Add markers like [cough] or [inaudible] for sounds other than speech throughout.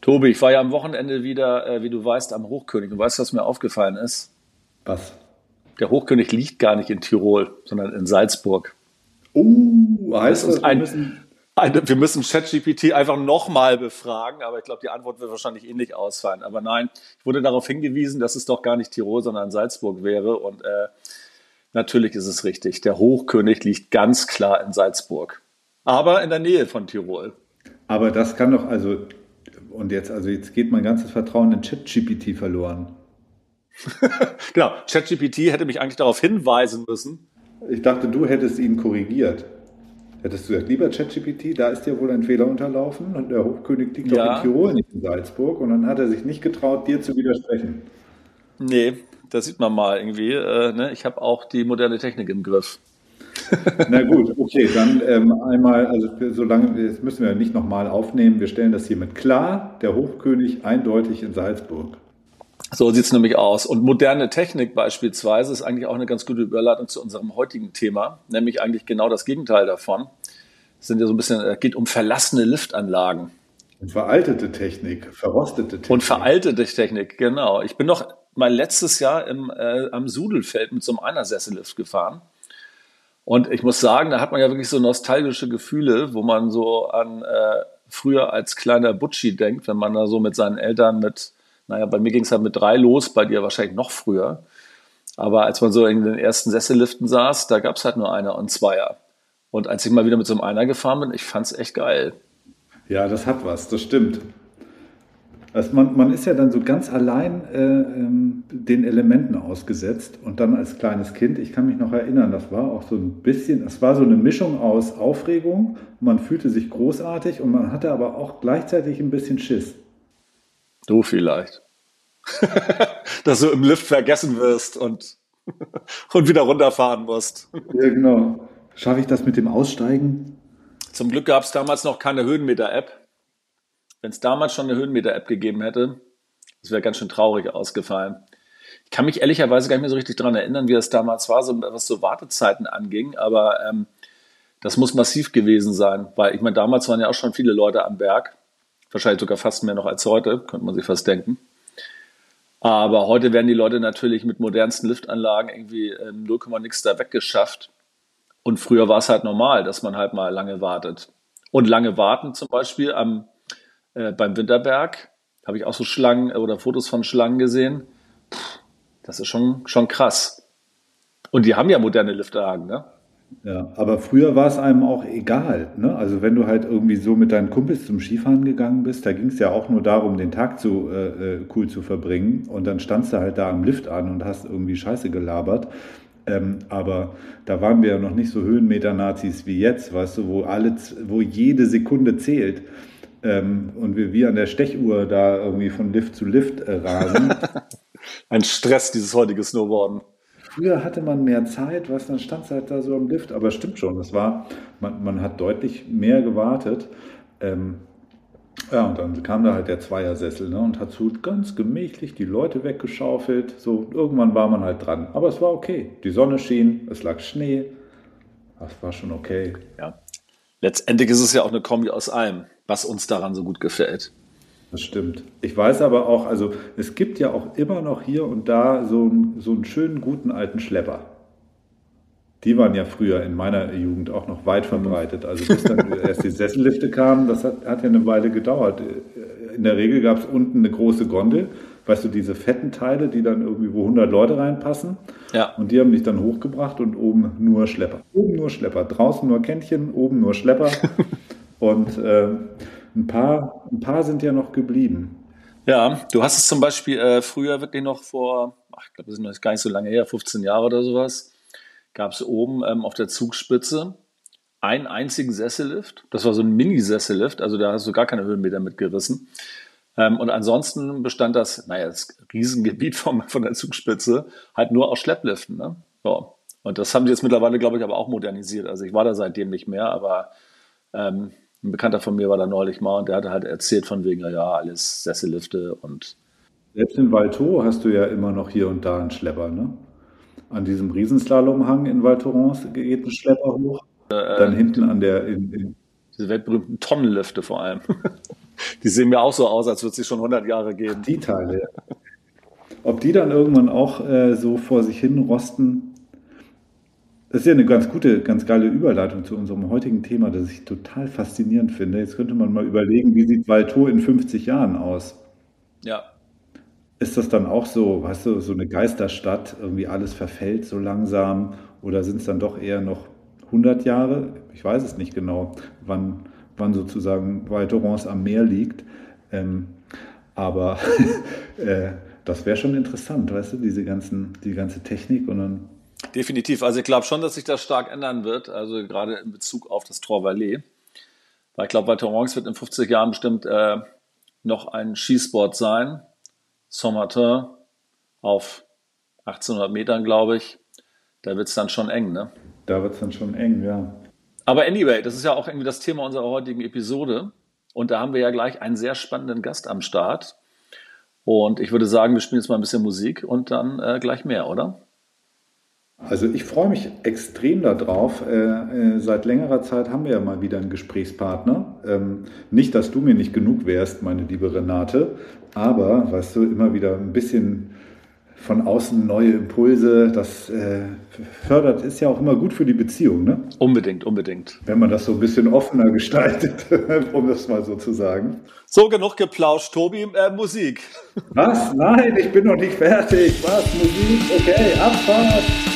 Tobi, ich war ja am Wochenende wieder, äh, wie du weißt, am Hochkönig. Du weißt, was mir aufgefallen ist? Was? Der Hochkönig liegt gar nicht in Tirol, sondern in Salzburg. Uh, heißt das, wir ein, müssen, eine, wir müssen ChatGPT einfach nochmal befragen, aber ich glaube, die Antwort wird wahrscheinlich ähnlich ausfallen. Aber nein, ich wurde darauf hingewiesen, dass es doch gar nicht Tirol, sondern Salzburg wäre. Und äh, natürlich ist es richtig. Der Hochkönig liegt ganz klar in Salzburg. Aber in der Nähe von Tirol. Aber das kann doch, also, und jetzt, also jetzt geht mein ganzes Vertrauen in ChatGPT verloren. [laughs] genau, ChatGPT hätte mich eigentlich darauf hinweisen müssen. Ich dachte, du hättest ihn korrigiert. Hättest du gesagt, lieber ChatGPT, da ist dir wohl ein Fehler unterlaufen und der Hochkönig liegt ja. auch in Tirol, nicht in Salzburg. Und dann hat er sich nicht getraut, dir zu widersprechen. Nee, da sieht man mal irgendwie. Äh, ne? Ich habe auch die moderne Technik im Griff. Na gut, okay, dann ähm, einmal, also solange, das müssen wir nicht nochmal aufnehmen, wir stellen das hiermit klar, der Hochkönig eindeutig in Salzburg. So sieht es nämlich aus. Und moderne Technik beispielsweise ist eigentlich auch eine ganz gute Überleitung zu unserem heutigen Thema, nämlich eigentlich genau das Gegenteil davon. Es sind ja so ein bisschen, es geht um verlassene Liftanlagen. Und veraltete Technik, verrostete Technik. Und veraltete Technik, genau. Ich bin noch mal letztes Jahr im, äh, am Sudelfeld mit so einem Einersessellift gefahren. Und ich muss sagen, da hat man ja wirklich so nostalgische Gefühle, wo man so an äh, früher als kleiner Butschi denkt, wenn man da so mit seinen Eltern mit naja, bei mir ging es halt mit drei los, bei dir wahrscheinlich noch früher. Aber als man so in den ersten Sesselliften saß, da gab es halt nur einer und Zweier. Und als ich mal wieder mit so einem Einer gefahren bin, ich fand es echt geil. Ja, das hat was, das stimmt. Also man, man ist ja dann so ganz allein äh, ähm, den Elementen ausgesetzt und dann als kleines Kind, ich kann mich noch erinnern, das war auch so ein bisschen, es war so eine Mischung aus Aufregung, man fühlte sich großartig und man hatte aber auch gleichzeitig ein bisschen Schiss. Du vielleicht. [laughs] Dass du im Lift vergessen wirst und, [laughs] und wieder runterfahren musst. [laughs] Ja, genau. Schaffe ich das mit dem Aussteigen? Zum Glück gab es damals noch keine Höhenmeter-App. Wenn es damals schon eine Höhenmeter-App gegeben hätte, das wäre ganz schön traurig ausgefallen. Ich kann mich ehrlicherweise gar nicht mehr so richtig daran erinnern, wie das damals war, so, was so Wartezeiten anging, aber ähm, das muss massiv gewesen sein, weil ich meine, damals waren ja auch schon viele Leute am Berg Wahrscheinlich sogar fast mehr noch als heute, könnte man sich fast denken. Aber heute werden die Leute natürlich mit modernsten Liftanlagen irgendwie 0, nix da weggeschafft. Und früher war es halt normal, dass man halt mal lange wartet. Und lange warten zum Beispiel am, äh, beim Winterberg, habe ich auch so Schlangen oder Fotos von Schlangen gesehen. Puh, das ist schon, schon krass. Und die haben ja moderne Liftanlagen, ne? Ja, aber früher war es einem auch egal. Ne? Also wenn du halt irgendwie so mit deinen Kumpels zum Skifahren gegangen bist, da ging es ja auch nur darum, den Tag zu äh, äh, cool zu verbringen. Und dann standst du halt da am Lift an und hast irgendwie Scheiße gelabert. Ähm, aber da waren wir ja noch nicht so Höhenmeter-Nazis wie jetzt, weißt du, wo alle, wo jede Sekunde zählt. Ähm, und wir wie an der Stechuhr da irgendwie von Lift zu Lift äh, rasen. [laughs] Ein Stress, dieses heutige Snowboarden. Früher hatte man mehr Zeit, was dann stand es halt da so im Lift. Aber stimmt schon, das war, man, man hat deutlich mehr gewartet. Ähm, ja, und dann kam da halt der Zweiersessel ne, und hat so ganz gemächlich die Leute weggeschaufelt. So, irgendwann war man halt dran. Aber es war okay. Die Sonne schien, es lag Schnee. Das war schon okay. Ja. Letztendlich ist es ja auch eine Kombi aus allem, was uns daran so gut gefällt. Das stimmt. Ich weiß aber auch, also es gibt ja auch immer noch hier und da so, so einen schönen, guten alten Schlepper. Die waren ja früher in meiner Jugend auch noch weit verbreitet. Also bis dann [laughs] erst die Sessellifte kamen, das hat, hat ja eine Weile gedauert. In der Regel gab es unten eine große Gondel, weißt du, diese fetten Teile, die dann irgendwie wo 100 Leute reinpassen. Ja. Und die haben dich dann hochgebracht und oben nur Schlepper. Oben nur Schlepper, draußen nur Kännchen, oben nur Schlepper. [laughs] und äh, ein paar, ein paar sind ja noch geblieben. Ja, du hast es zum Beispiel äh, früher wirklich noch vor, ach, ich glaube, das ist noch gar nicht so lange her, 15 Jahre oder sowas, gab es oben ähm, auf der Zugspitze einen einzigen Sessellift. Das war so ein Mini-Sessellift, also da hast du gar keine Höhenmeter mitgerissen. Ähm, und ansonsten bestand das, naja, das Riesengebiet von, von der Zugspitze halt nur aus Schleppliften. Ne? Ja. Und das haben sie jetzt mittlerweile, glaube ich, aber auch modernisiert. Also ich war da seitdem nicht mehr, aber ähm, ein Bekannter von mir war da neulich mal und der hatte halt erzählt von wegen, ja, alles Sessellifte und. Selbst in Valto hast du ja immer noch hier und da einen Schlepper, ne? An diesem Riesenslalomhang in Val Thorens geht ein Schlepper hoch. Äh, Dann hinten an der. In, in diese weltberühmten Tonnenlifte vor allem. [laughs] die sehen mir auch so aus, als würde es sie schon 100 Jahre geben. Die Teile, ja. Ob die dann irgendwann auch äh, so vor sich hin rosten, das ist ja eine ganz gute, ganz geile Überleitung zu unserem heutigen Thema, das ich total faszinierend finde. Jetzt könnte man mal überlegen, wie sieht Valto in 50 Jahren aus? Ja. Ist das dann auch so, weißt du, so eine Geisterstadt, irgendwie alles verfällt so langsam oder sind es dann doch eher noch 100 Jahre? Ich weiß es nicht genau, wann, wann sozusagen Val Thorens am Meer liegt. Ähm, aber [laughs] äh, das wäre schon interessant, weißt du, diese ganzen, die ganze Technik und dann Definitiv. Also ich glaube schon, dass sich das stark ändern wird, also gerade in Bezug auf das Trois Vallées. Weil ich glaube, bei Torrance wird in 50 Jahren bestimmt äh, noch ein Skisport sein. Saint-Martin auf 1800 Metern, glaube ich. Da wird es dann schon eng, ne? Da wird es dann schon eng, ja. Aber anyway, das ist ja auch irgendwie das Thema unserer heutigen Episode. Und da haben wir ja gleich einen sehr spannenden Gast am Start. Und ich würde sagen, wir spielen jetzt mal ein bisschen Musik und dann äh, gleich mehr, oder? Also ich freue mich extrem darauf. Äh, äh, seit längerer Zeit haben wir ja mal wieder einen Gesprächspartner. Ähm, nicht, dass du mir nicht genug wärst, meine liebe Renate, aber, weißt du, immer wieder ein bisschen von außen neue Impulse, das äh, fördert, ist ja auch immer gut für die Beziehung, ne? Unbedingt, unbedingt. Wenn man das so ein bisschen offener gestaltet, [laughs] um das mal so zu sagen. So, genug geplauscht, Tobi, äh, Musik. Was? Nein, ich bin noch nicht fertig. Was? Musik? Okay, Abfahrt.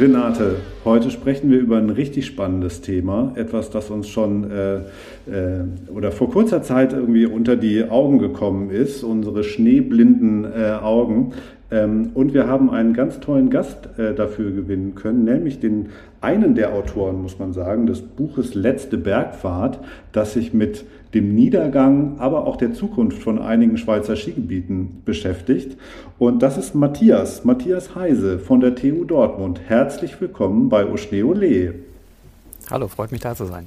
Renate, heute sprechen wir über ein richtig spannendes Thema, etwas, das uns schon äh, äh, oder vor kurzer Zeit irgendwie unter die Augen gekommen ist, unsere schneeblinden äh, Augen. Ähm, und wir haben einen ganz tollen Gast äh, dafür gewinnen können, nämlich den einen der Autoren, muss man sagen, des Buches Letzte Bergfahrt, das sich mit dem Niedergang, aber auch der Zukunft von einigen Schweizer Skigebieten beschäftigt. Und das ist Matthias, Matthias Heise von der TU Dortmund. Herzlich willkommen bei Oschneole. Hallo, freut mich da zu sein.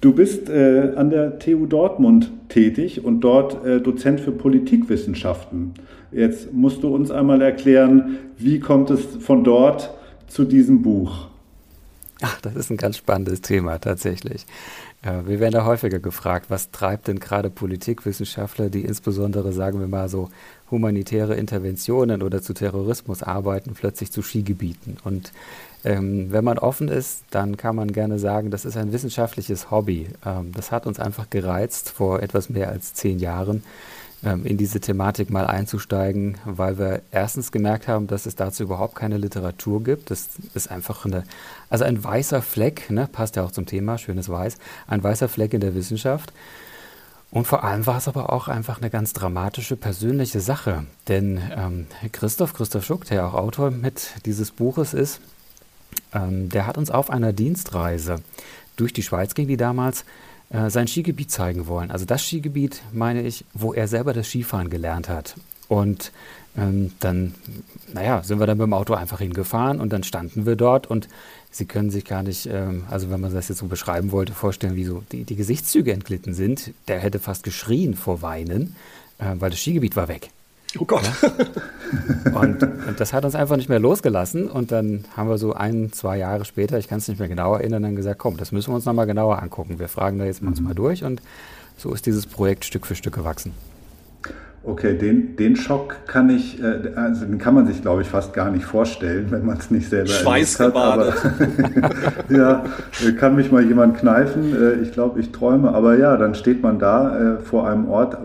Du bist äh, an der TU Dortmund tätig und dort äh, Dozent für Politikwissenschaften. Jetzt musst du uns einmal erklären, wie kommt es von dort zu diesem Buch? Ach, das ist ein ganz spannendes Thema tatsächlich. Ja, wir werden da häufiger gefragt, was treibt denn gerade Politikwissenschaftler, die insbesondere, sagen wir mal so, humanitäre Interventionen oder zu Terrorismus arbeiten, plötzlich zu Skigebieten. Und ähm, wenn man offen ist, dann kann man gerne sagen, das ist ein wissenschaftliches Hobby. Ähm, das hat uns einfach gereizt, vor etwas mehr als zehn Jahren ähm, in diese Thematik mal einzusteigen, weil wir erstens gemerkt haben, dass es dazu überhaupt keine Literatur gibt. Das ist einfach eine, also ein weißer Fleck, ne, passt ja auch zum Thema, schönes Weiß, ein weißer Fleck in der Wissenschaft. Und vor allem war es aber auch einfach eine ganz dramatische persönliche Sache. Denn ähm, Christoph, Christoph Schuck, der auch Autor mit dieses Buches ist, ähm, der hat uns auf einer Dienstreise durch die Schweiz ging die damals äh, sein Skigebiet zeigen wollen. Also das Skigebiet, meine ich, wo er selber das Skifahren gelernt hat. Und ähm, dann, naja, sind wir dann mit dem Auto einfach hingefahren und dann standen wir dort und Sie können sich gar nicht, ähm, also wenn man das jetzt so beschreiben wollte, vorstellen, wie so die, die Gesichtszüge entglitten sind. Der hätte fast geschrien vor Weinen, äh, weil das Skigebiet war weg. Oh Gott. Ja? Und, und, das hat uns einfach nicht mehr losgelassen. Und dann haben wir so ein, zwei Jahre später, ich kann es nicht mehr genau erinnern, dann gesagt, komm, das müssen wir uns nochmal genauer angucken. Wir fragen da jetzt mhm. uns mal durch. Und so ist dieses Projekt Stück für Stück gewachsen. Okay, den, den Schock kann ich, äh, also den kann man sich, glaube ich, fast gar nicht vorstellen, wenn man es nicht selber Schweißgebadet. [laughs] ja, kann mich mal jemand kneifen. Äh, ich glaube, ich träume. Aber ja, dann steht man da äh, vor einem Ort,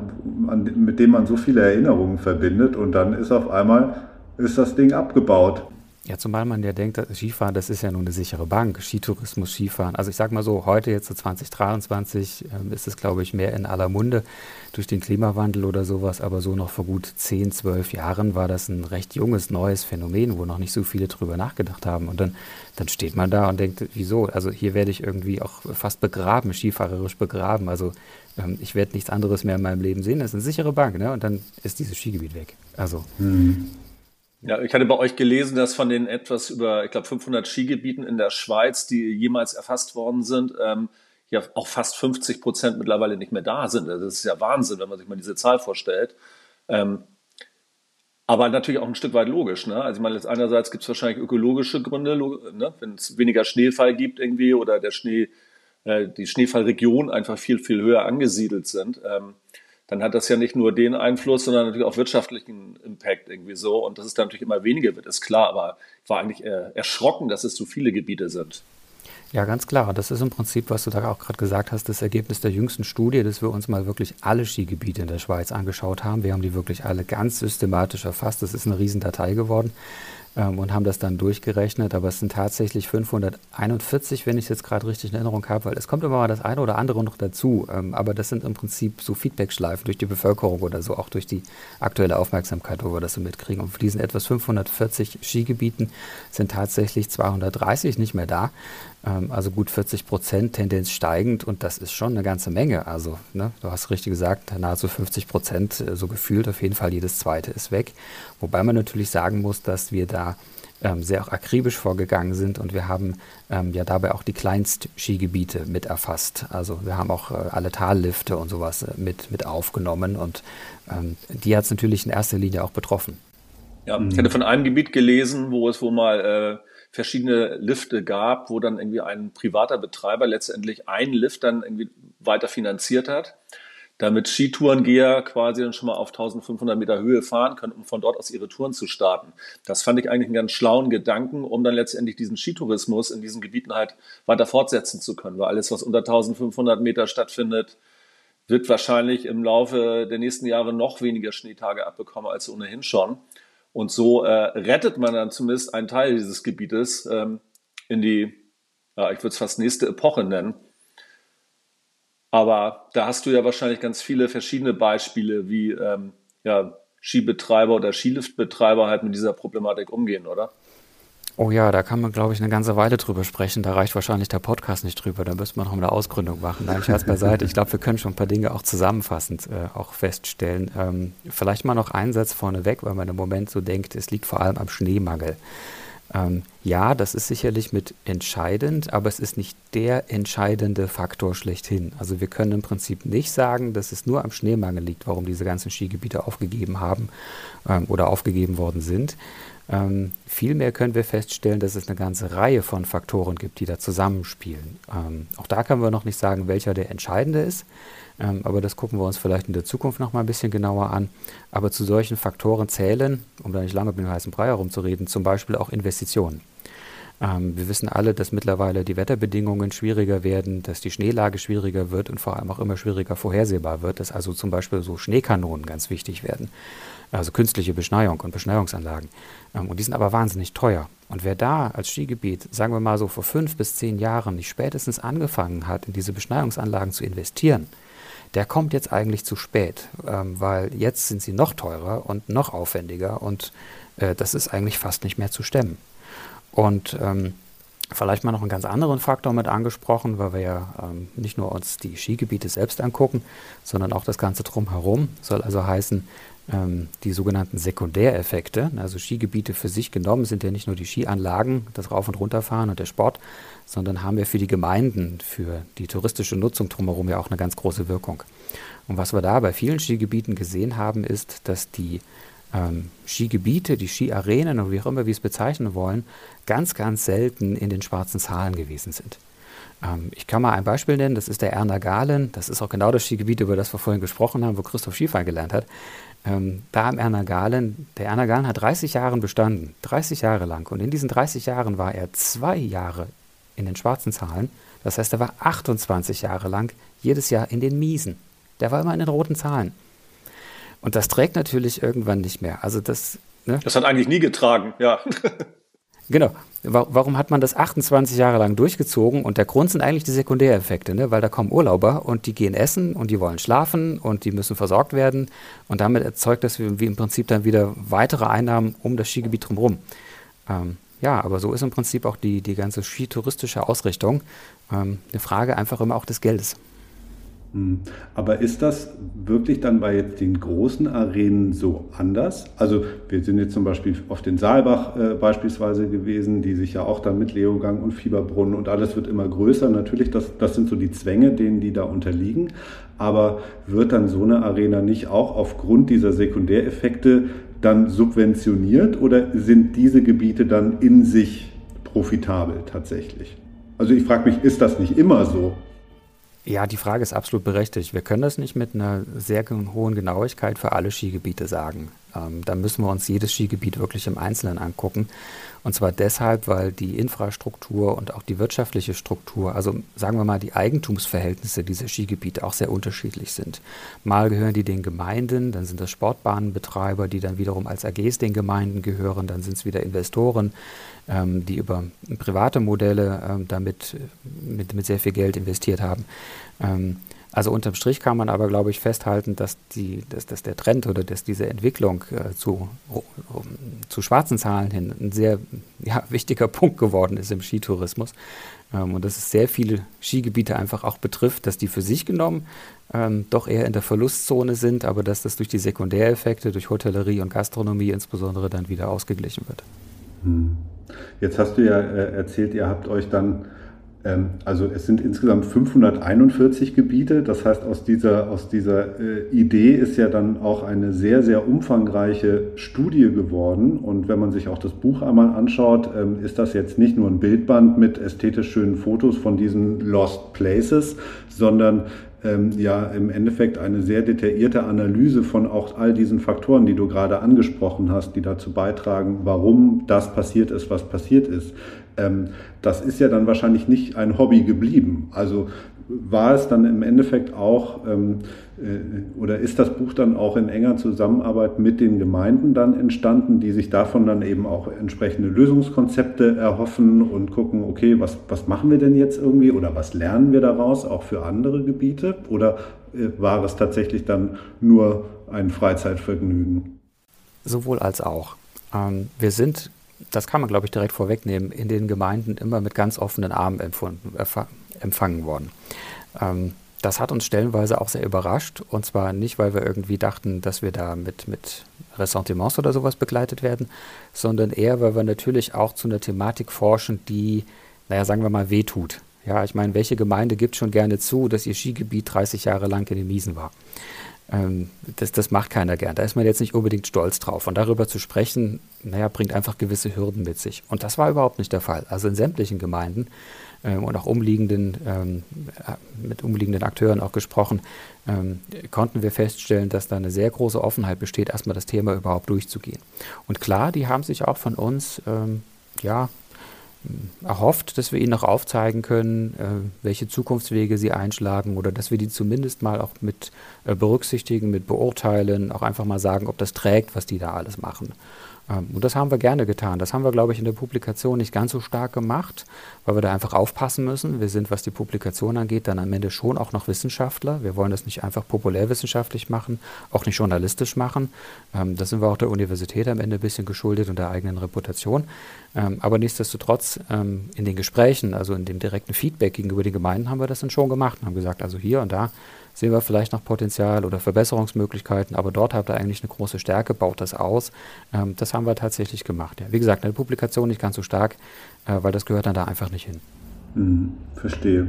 mit dem man so viele Erinnerungen verbindet und dann ist auf einmal ist das Ding abgebaut. Ja, zumal man ja denkt, Skifahren, das ist ja nun eine sichere Bank. Skitourismus, Skifahren. Also ich sage mal so, heute jetzt so 2023 ähm, ist es, glaube ich, mehr in aller Munde durch den Klimawandel oder sowas. Aber so noch vor gut 10, 12 Jahren war das ein recht junges, neues Phänomen, wo noch nicht so viele drüber nachgedacht haben. Und dann, dann steht man da und denkt, wieso? Also hier werde ich irgendwie auch fast begraben, skifahrerisch begraben. Also ähm, ich werde nichts anderes mehr in meinem Leben sehen. Das ist eine sichere Bank, ne? Und dann ist dieses Skigebiet weg. Also mhm. Ja, ich hatte bei euch gelesen, dass von den etwas über, ich glaube, 500 Skigebieten in der Schweiz, die jemals erfasst worden sind, ähm, ja auch fast 50 Prozent mittlerweile nicht mehr da sind. Also das ist ja Wahnsinn, wenn man sich mal diese Zahl vorstellt. Ähm, aber natürlich auch ein Stück weit logisch. Ne? Also ich meine, jetzt einerseits gibt es wahrscheinlich ökologische Gründe, ne? wenn es weniger Schneefall gibt irgendwie oder der Schnee, äh, die Schneefallregionen einfach viel, viel höher angesiedelt sind. Ähm, dann hat das ja nicht nur den Einfluss, sondern natürlich auch wirtschaftlichen Impact irgendwie so. Und dass es dann natürlich immer weniger wird, ist klar. Aber ich war eigentlich erschrocken, dass es so viele Gebiete sind. Ja, ganz klar. Das ist im Prinzip, was du da auch gerade gesagt hast, das Ergebnis der jüngsten Studie, dass wir uns mal wirklich alle Skigebiete in der Schweiz angeschaut haben. Wir haben die wirklich alle ganz systematisch erfasst. Das ist eine Riesendatei geworden ähm, und haben das dann durchgerechnet. Aber es sind tatsächlich 541, wenn ich es jetzt gerade richtig in Erinnerung habe, weil es kommt immer mal das eine oder andere noch dazu. Ähm, aber das sind im Prinzip so Feedbackschleifen durch die Bevölkerung oder so, auch durch die aktuelle Aufmerksamkeit, wo wir das so mitkriegen. Und von diesen etwas 540 Skigebieten sind tatsächlich 230 nicht mehr da. Ähm, also gut 40 Prozent, Tendenz steigend und das ist schon eine ganze Menge. Also, ne, du hast richtig gesagt, nahezu 50 Prozent, äh, so gefühlt, auf jeden Fall jedes zweite ist weg. Wobei man natürlich sagen muss, dass wir da ähm, sehr auch akribisch vorgegangen sind und wir haben ähm, ja dabei auch die Kleinstskigebiete mit erfasst. Also wir haben auch äh, alle Tallifte und sowas äh, mit, mit aufgenommen und ähm, die hat es natürlich in erster Linie auch betroffen. Ja, ich hatte von einem Gebiet gelesen, wo es wohl mal äh, verschiedene Lifte gab, wo dann irgendwie ein privater Betreiber letztendlich einen Lift dann irgendwie weiter finanziert hat, damit Skitourengeher quasi dann schon mal auf 1500 Meter Höhe fahren können, um von dort aus ihre Touren zu starten. Das fand ich eigentlich einen ganz schlauen Gedanken, um dann letztendlich diesen Skitourismus in diesen Gebieten halt weiter fortsetzen zu können, weil alles, was unter 1500 Meter stattfindet, wird wahrscheinlich im Laufe der nächsten Jahre noch weniger Schneetage abbekommen als ohnehin schon. Und so äh, rettet man dann zumindest einen Teil dieses Gebietes ähm, in die, ja, ich würde es fast nächste Epoche nennen. Aber da hast du ja wahrscheinlich ganz viele verschiedene Beispiele, wie ähm, ja, Skibetreiber oder Skiliftbetreiber halt mit dieser Problematik umgehen, oder? Oh ja, da kann man, glaube ich, eine ganze Weile drüber sprechen. Da reicht wahrscheinlich der Podcast nicht drüber. Da müsste man noch eine Ausgründung machen. Nein, Scherz beiseite. Ich glaube, wir können schon ein paar Dinge auch zusammenfassend äh, auch feststellen. Ähm, vielleicht mal noch einen Satz vorneweg, weil man im Moment so denkt, es liegt vor allem am Schneemangel. Ähm, ja, das ist sicherlich mit entscheidend, aber es ist nicht der entscheidende Faktor schlechthin. Also wir können im Prinzip nicht sagen, dass es nur am Schneemangel liegt, warum diese ganzen Skigebiete aufgegeben haben ähm, oder aufgegeben worden sind, ähm, vielmehr können wir feststellen, dass es eine ganze Reihe von Faktoren gibt, die da zusammenspielen. Ähm, auch da können wir noch nicht sagen, welcher der entscheidende ist, ähm, aber das gucken wir uns vielleicht in der Zukunft noch mal ein bisschen genauer an. Aber zu solchen Faktoren zählen, um da nicht lange mit dem heißen Brei herumzureden, zum Beispiel auch Investitionen. Ähm, wir wissen alle, dass mittlerweile die Wetterbedingungen schwieriger werden, dass die Schneelage schwieriger wird und vor allem auch immer schwieriger vorhersehbar wird, dass also zum Beispiel so Schneekanonen ganz wichtig werden also künstliche Beschneiung und Beschneiungsanlagen. Ähm, und die sind aber wahnsinnig teuer. Und wer da als Skigebiet, sagen wir mal so vor fünf bis zehn Jahren, nicht spätestens angefangen hat, in diese Beschneiungsanlagen zu investieren, der kommt jetzt eigentlich zu spät, ähm, weil jetzt sind sie noch teurer und noch aufwendiger und äh, das ist eigentlich fast nicht mehr zu stemmen. Und ähm, Vielleicht mal noch einen ganz anderen Faktor mit angesprochen, weil wir ja ähm, nicht nur uns die Skigebiete selbst angucken, sondern auch das Ganze drumherum. Soll also heißen, ähm, die sogenannten Sekundäreffekte. Also Skigebiete für sich genommen sind ja nicht nur die Skianlagen, das Rauf- und Runterfahren und der Sport, sondern haben ja für die Gemeinden, für die touristische Nutzung drumherum ja auch eine ganz große Wirkung. Und was wir da bei vielen Skigebieten gesehen haben, ist, dass die ähm, Skigebiete, die Skiarenen oder wie auch immer wir es bezeichnen wollen, ganz, ganz selten in den schwarzen Zahlen gewesen sind. Ähm, ich kann mal ein Beispiel nennen, das ist der Erna Galen, das ist auch genau das Skigebiet, über das wir vorhin gesprochen haben, wo Christoph Skifahren gelernt hat. Ähm, da am Erna Galen, der Erna Galen hat 30 Jahre bestanden, 30 Jahre lang. Und in diesen 30 Jahren war er zwei Jahre in den schwarzen Zahlen. Das heißt, er war 28 Jahre lang jedes Jahr in den Miesen. Der war immer in den roten Zahlen. Und das trägt natürlich irgendwann nicht mehr. Also das. Ne? Das hat eigentlich nie getragen, ja. [laughs] genau. Warum hat man das 28 Jahre lang durchgezogen? Und der Grund sind eigentlich die Sekundäreffekte, ne? weil da kommen Urlauber und die gehen essen und die wollen schlafen und die müssen versorgt werden. Und damit erzeugt das wie im Prinzip dann wieder weitere Einnahmen um das Skigebiet drumherum. Ähm, ja, aber so ist im Prinzip auch die, die ganze skitouristische Ausrichtung ähm, eine Frage einfach immer auch des Geldes. Hm. Aber ist das wirklich dann bei jetzt den großen Arenen so anders? Also wir sind jetzt zum Beispiel auf den Saalbach äh, beispielsweise gewesen, die sich ja auch dann mit Leogang und Fieberbrunnen und alles wird immer größer. Natürlich, das, das sind so die Zwänge, denen die da unterliegen. Aber wird dann so eine Arena nicht auch aufgrund dieser Sekundäreffekte dann subventioniert oder sind diese Gebiete dann in sich profitabel tatsächlich? Also ich frage mich, ist das nicht immer so? Ja, die Frage ist absolut berechtigt. Wir können das nicht mit einer sehr hohen Genauigkeit für alle Skigebiete sagen. Ähm, da müssen wir uns jedes Skigebiet wirklich im Einzelnen angucken. Und zwar deshalb, weil die Infrastruktur und auch die wirtschaftliche Struktur, also sagen wir mal die Eigentumsverhältnisse dieser Skigebiete auch sehr unterschiedlich sind. Mal gehören die den Gemeinden, dann sind das Sportbahnenbetreiber, die dann wiederum als AGs den Gemeinden gehören, dann sind es wieder Investoren, ähm, die über private Modelle ähm, damit mit, mit sehr viel Geld investiert haben. Ähm, also unterm Strich kann man aber, glaube ich, festhalten, dass, die, dass, dass der Trend oder dass diese Entwicklung äh, zu, um, zu schwarzen Zahlen hin ein sehr ja, wichtiger [laughs] Punkt geworden ist im Skitourismus. Ähm, und dass es sehr viele Skigebiete einfach auch betrifft, dass die für sich genommen ähm, doch eher in der Verlustzone sind, aber dass das durch die Sekundäreffekte, durch Hotellerie und Gastronomie insbesondere dann wieder ausgeglichen wird. Hm. Jetzt hast du ja äh, erzählt, ihr habt euch dann, also es sind insgesamt 541 Gebiete. Das heißt, aus dieser, aus dieser äh, Idee ist ja dann auch eine sehr, sehr umfangreiche Studie geworden. Und wenn man sich auch das Buch einmal anschaut, ähm, ist das jetzt nicht nur ein Bildband mit ästhetisch schönen Fotos von diesen Lost Places, sondern ähm, ja im Endeffekt eine sehr detaillierte Analyse von auch all diesen Faktoren, die du gerade angesprochen hast, die dazu beitragen, warum das passiert ist, was passiert ist. Ähm, das ist ja dann wahrscheinlich nicht ein Hobby geblieben. Also war es dann im Endeffekt auch, ähm, äh, oder ist das Buch dann auch in enger Zusammenarbeit mit den Gemeinden dann entstanden, die sich davon dann eben auch entsprechende Lösungskonzepte erhoffen und gucken, okay, was, was machen wir denn jetzt irgendwie oder was lernen wir daraus auch für andere Gebiete? Oder äh, war es tatsächlich dann nur ein Freizeitvergnügen? Sowohl als auch. Ähm, wir sind, das kann man glaube ich direkt vorwegnehmen, in den Gemeinden immer mit ganz offenen Armen empfangen worden. Ähm, das hat uns stellenweise auch sehr überrascht. Und zwar nicht, weil wir irgendwie dachten, dass wir da mit, mit Ressentiments oder sowas begleitet werden, sondern eher, weil wir natürlich auch zu einer Thematik forschen, die, naja, sagen wir mal, wehtut. Ja, ich meine, welche Gemeinde gibt schon gerne zu, dass ihr Skigebiet 30 Jahre lang in den Miesen war? Ähm, das, das macht keiner gern. Da ist man jetzt nicht unbedingt stolz drauf. Und darüber zu sprechen, naja, bringt einfach gewisse Hürden mit sich. Und das war überhaupt nicht der Fall. Also in sämtlichen Gemeinden ähm, und auch umliegenden, ähm, äh, mit umliegenden Akteuren auch gesprochen, ähm, konnten wir feststellen, dass da eine sehr große Offenheit besteht, erstmal das Thema überhaupt durchzugehen. Und klar, die haben sich auch von uns, ähm, ja, erhofft, dass wir ihnen noch aufzeigen können, äh, welche Zukunftswege sie einschlagen oder dass wir die zumindest mal auch mit äh, berücksichtigen, mit beurteilen, auch einfach mal sagen, ob das trägt, was die da alles machen. Ähm, und das haben wir gerne getan. Das haben wir, glaube ich, in der Publikation nicht ganz so stark gemacht, weil wir da einfach aufpassen müssen. Wir sind, was die Publikation angeht, dann am Ende schon auch noch Wissenschaftler. Wir wollen das nicht einfach populärwissenschaftlich machen, auch nicht journalistisch machen. Ähm, da sind wir auch der Universität am Ende ein bisschen geschuldet und der eigenen Reputation. Ähm, aber nichtsdestotrotz in den Gesprächen, also in dem direkten Feedback gegenüber den Gemeinden, haben wir das dann schon gemacht und haben gesagt, also hier und da sehen wir vielleicht noch Potenzial oder Verbesserungsmöglichkeiten, aber dort habt ihr eigentlich eine große Stärke, baut das aus. Ähm, das haben wir tatsächlich gemacht. Ja. Wie gesagt, eine Publikation nicht ganz so stark, äh, weil das gehört dann da einfach nicht hin. Mhm, verstehe.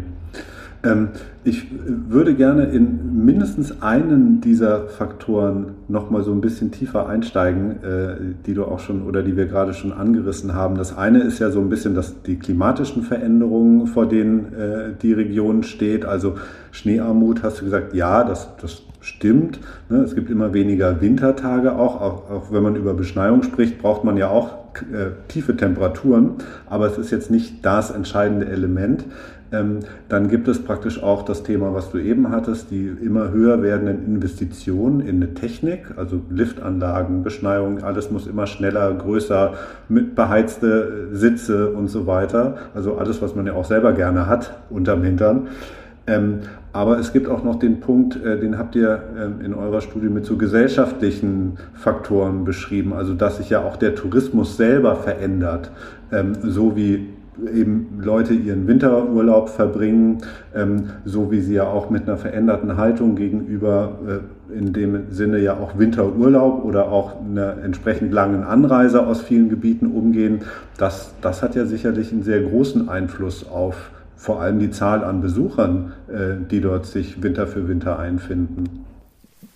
Ähm, ich würde gerne in mindestens einen dieser Faktoren noch mal so ein bisschen tiefer einsteigen, äh, die du auch schon oder die wir gerade schon angerissen haben. Das eine ist ja so ein bisschen dass die klimatischen Veränderungen, vor denen äh, die Region steht. Also Schneearmut, hast du gesagt, ja, das, das stimmt. Ne? Es gibt immer weniger Wintertage auch. auch. Auch wenn man über Beschneiung spricht, braucht man ja auch äh, tiefe Temperaturen. Aber es ist jetzt nicht das entscheidende Element. Ähm, dann gibt es praktisch auch das Thema, was du eben hattest, die immer höher werdenden Investitionen in eine Technik, also Liftanlagen, Beschneiung, alles muss immer schneller, größer, mit beheizte Sitze und so weiter. Also alles, was man ja auch selber gerne hat unterm Hintern. Ähm, aber es gibt auch noch den Punkt, äh, den habt ihr ähm, in eurer Studie mit so gesellschaftlichen Faktoren beschrieben, also dass sich ja auch der Tourismus selber verändert, ähm, so wie eben Leute ihren Winterurlaub verbringen, ähm, so wie sie ja auch mit einer veränderten Haltung gegenüber äh, in dem Sinne ja auch Winterurlaub oder auch einer entsprechend langen Anreise aus vielen Gebieten umgehen. Das, das hat ja sicherlich einen sehr großen Einfluss auf vor allem die Zahl an Besuchern, äh, die dort sich Winter für Winter einfinden.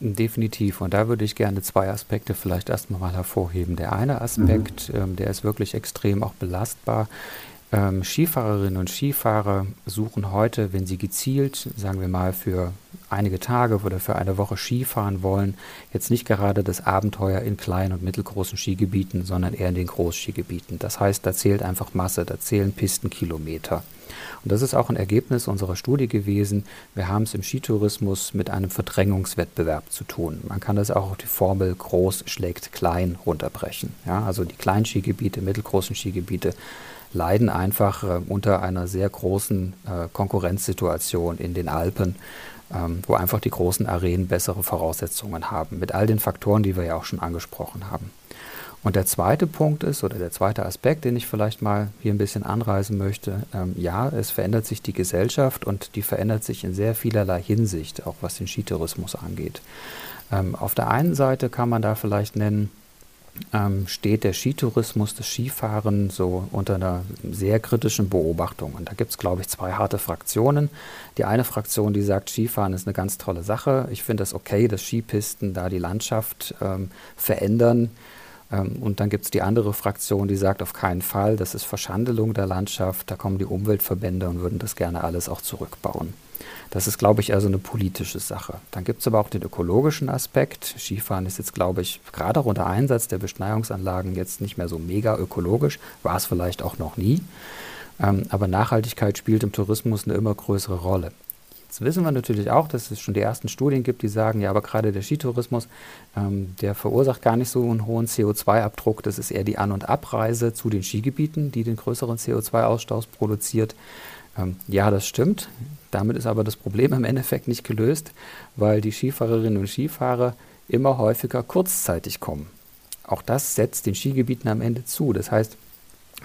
Definitiv. Und da würde ich gerne zwei Aspekte vielleicht erstmal mal hervorheben. Der eine Aspekt, mhm. ähm, der ist wirklich extrem auch belastbar, ähm, Skifahrerinnen und Skifahrer suchen heute, wenn sie gezielt, sagen wir mal, für einige Tage oder für eine Woche Skifahren wollen, jetzt nicht gerade das Abenteuer in kleinen und mittelgroßen Skigebieten, sondern eher in den Großskigebieten. Das heißt, da zählt einfach Masse, da zählen Pistenkilometer. Und das ist auch ein Ergebnis unserer Studie gewesen. Wir haben es im Skitourismus mit einem Verdrängungswettbewerb zu tun. Man kann das auch auf die Formel groß schlägt klein runterbrechen. Ja, also die kleinen Skigebiete, mittelgroßen Skigebiete leiden einfach äh, unter einer sehr großen äh, Konkurrenzsituation in den Alpen, ähm, wo einfach die großen Arenen bessere Voraussetzungen haben, mit all den Faktoren, die wir ja auch schon angesprochen haben. Und der zweite Punkt ist, oder der zweite Aspekt, den ich vielleicht mal hier ein bisschen anreißen möchte, ähm, ja, es verändert sich die Gesellschaft und die verändert sich in sehr vielerlei Hinsicht, auch was den Skitourismus angeht. Ähm, auf der einen Seite kann man da vielleicht nennen, ähm, steht der Skitourismus, das Skifahren so unter einer sehr kritischen Beobachtung. Und da gibt es, glaube ich, zwei harte Fraktionen. Die eine Fraktion, die sagt, Skifahren ist eine ganz tolle Sache. Ich finde es okay, dass Skipisten da die Landschaft ähm, verändern. Ähm, und dann gibt es die andere Fraktion, die sagt, auf keinen Fall, das ist Verschandelung der Landschaft. Da kommen die Umweltverbände und würden das gerne alles auch zurückbauen. Das ist, glaube ich, also eine politische Sache. Dann gibt es aber auch den ökologischen Aspekt. Skifahren ist jetzt, glaube ich, gerade unter Einsatz der Beschneiungsanlagen jetzt nicht mehr so mega ökologisch, war es vielleicht auch noch nie. Ähm, aber Nachhaltigkeit spielt im Tourismus eine immer größere Rolle. Jetzt wissen wir natürlich auch, dass es schon die ersten Studien gibt, die sagen, ja, aber gerade der Skitourismus, ähm, der verursacht gar nicht so einen hohen CO2-Abdruck. Das ist eher die An- und Abreise zu den Skigebieten, die den größeren CO2-Ausstoß produziert. Ähm, ja, das stimmt. Damit ist aber das Problem im Endeffekt nicht gelöst, weil die Skifahrerinnen und Skifahrer immer häufiger kurzzeitig kommen. Auch das setzt den Skigebieten am Ende zu. Das heißt,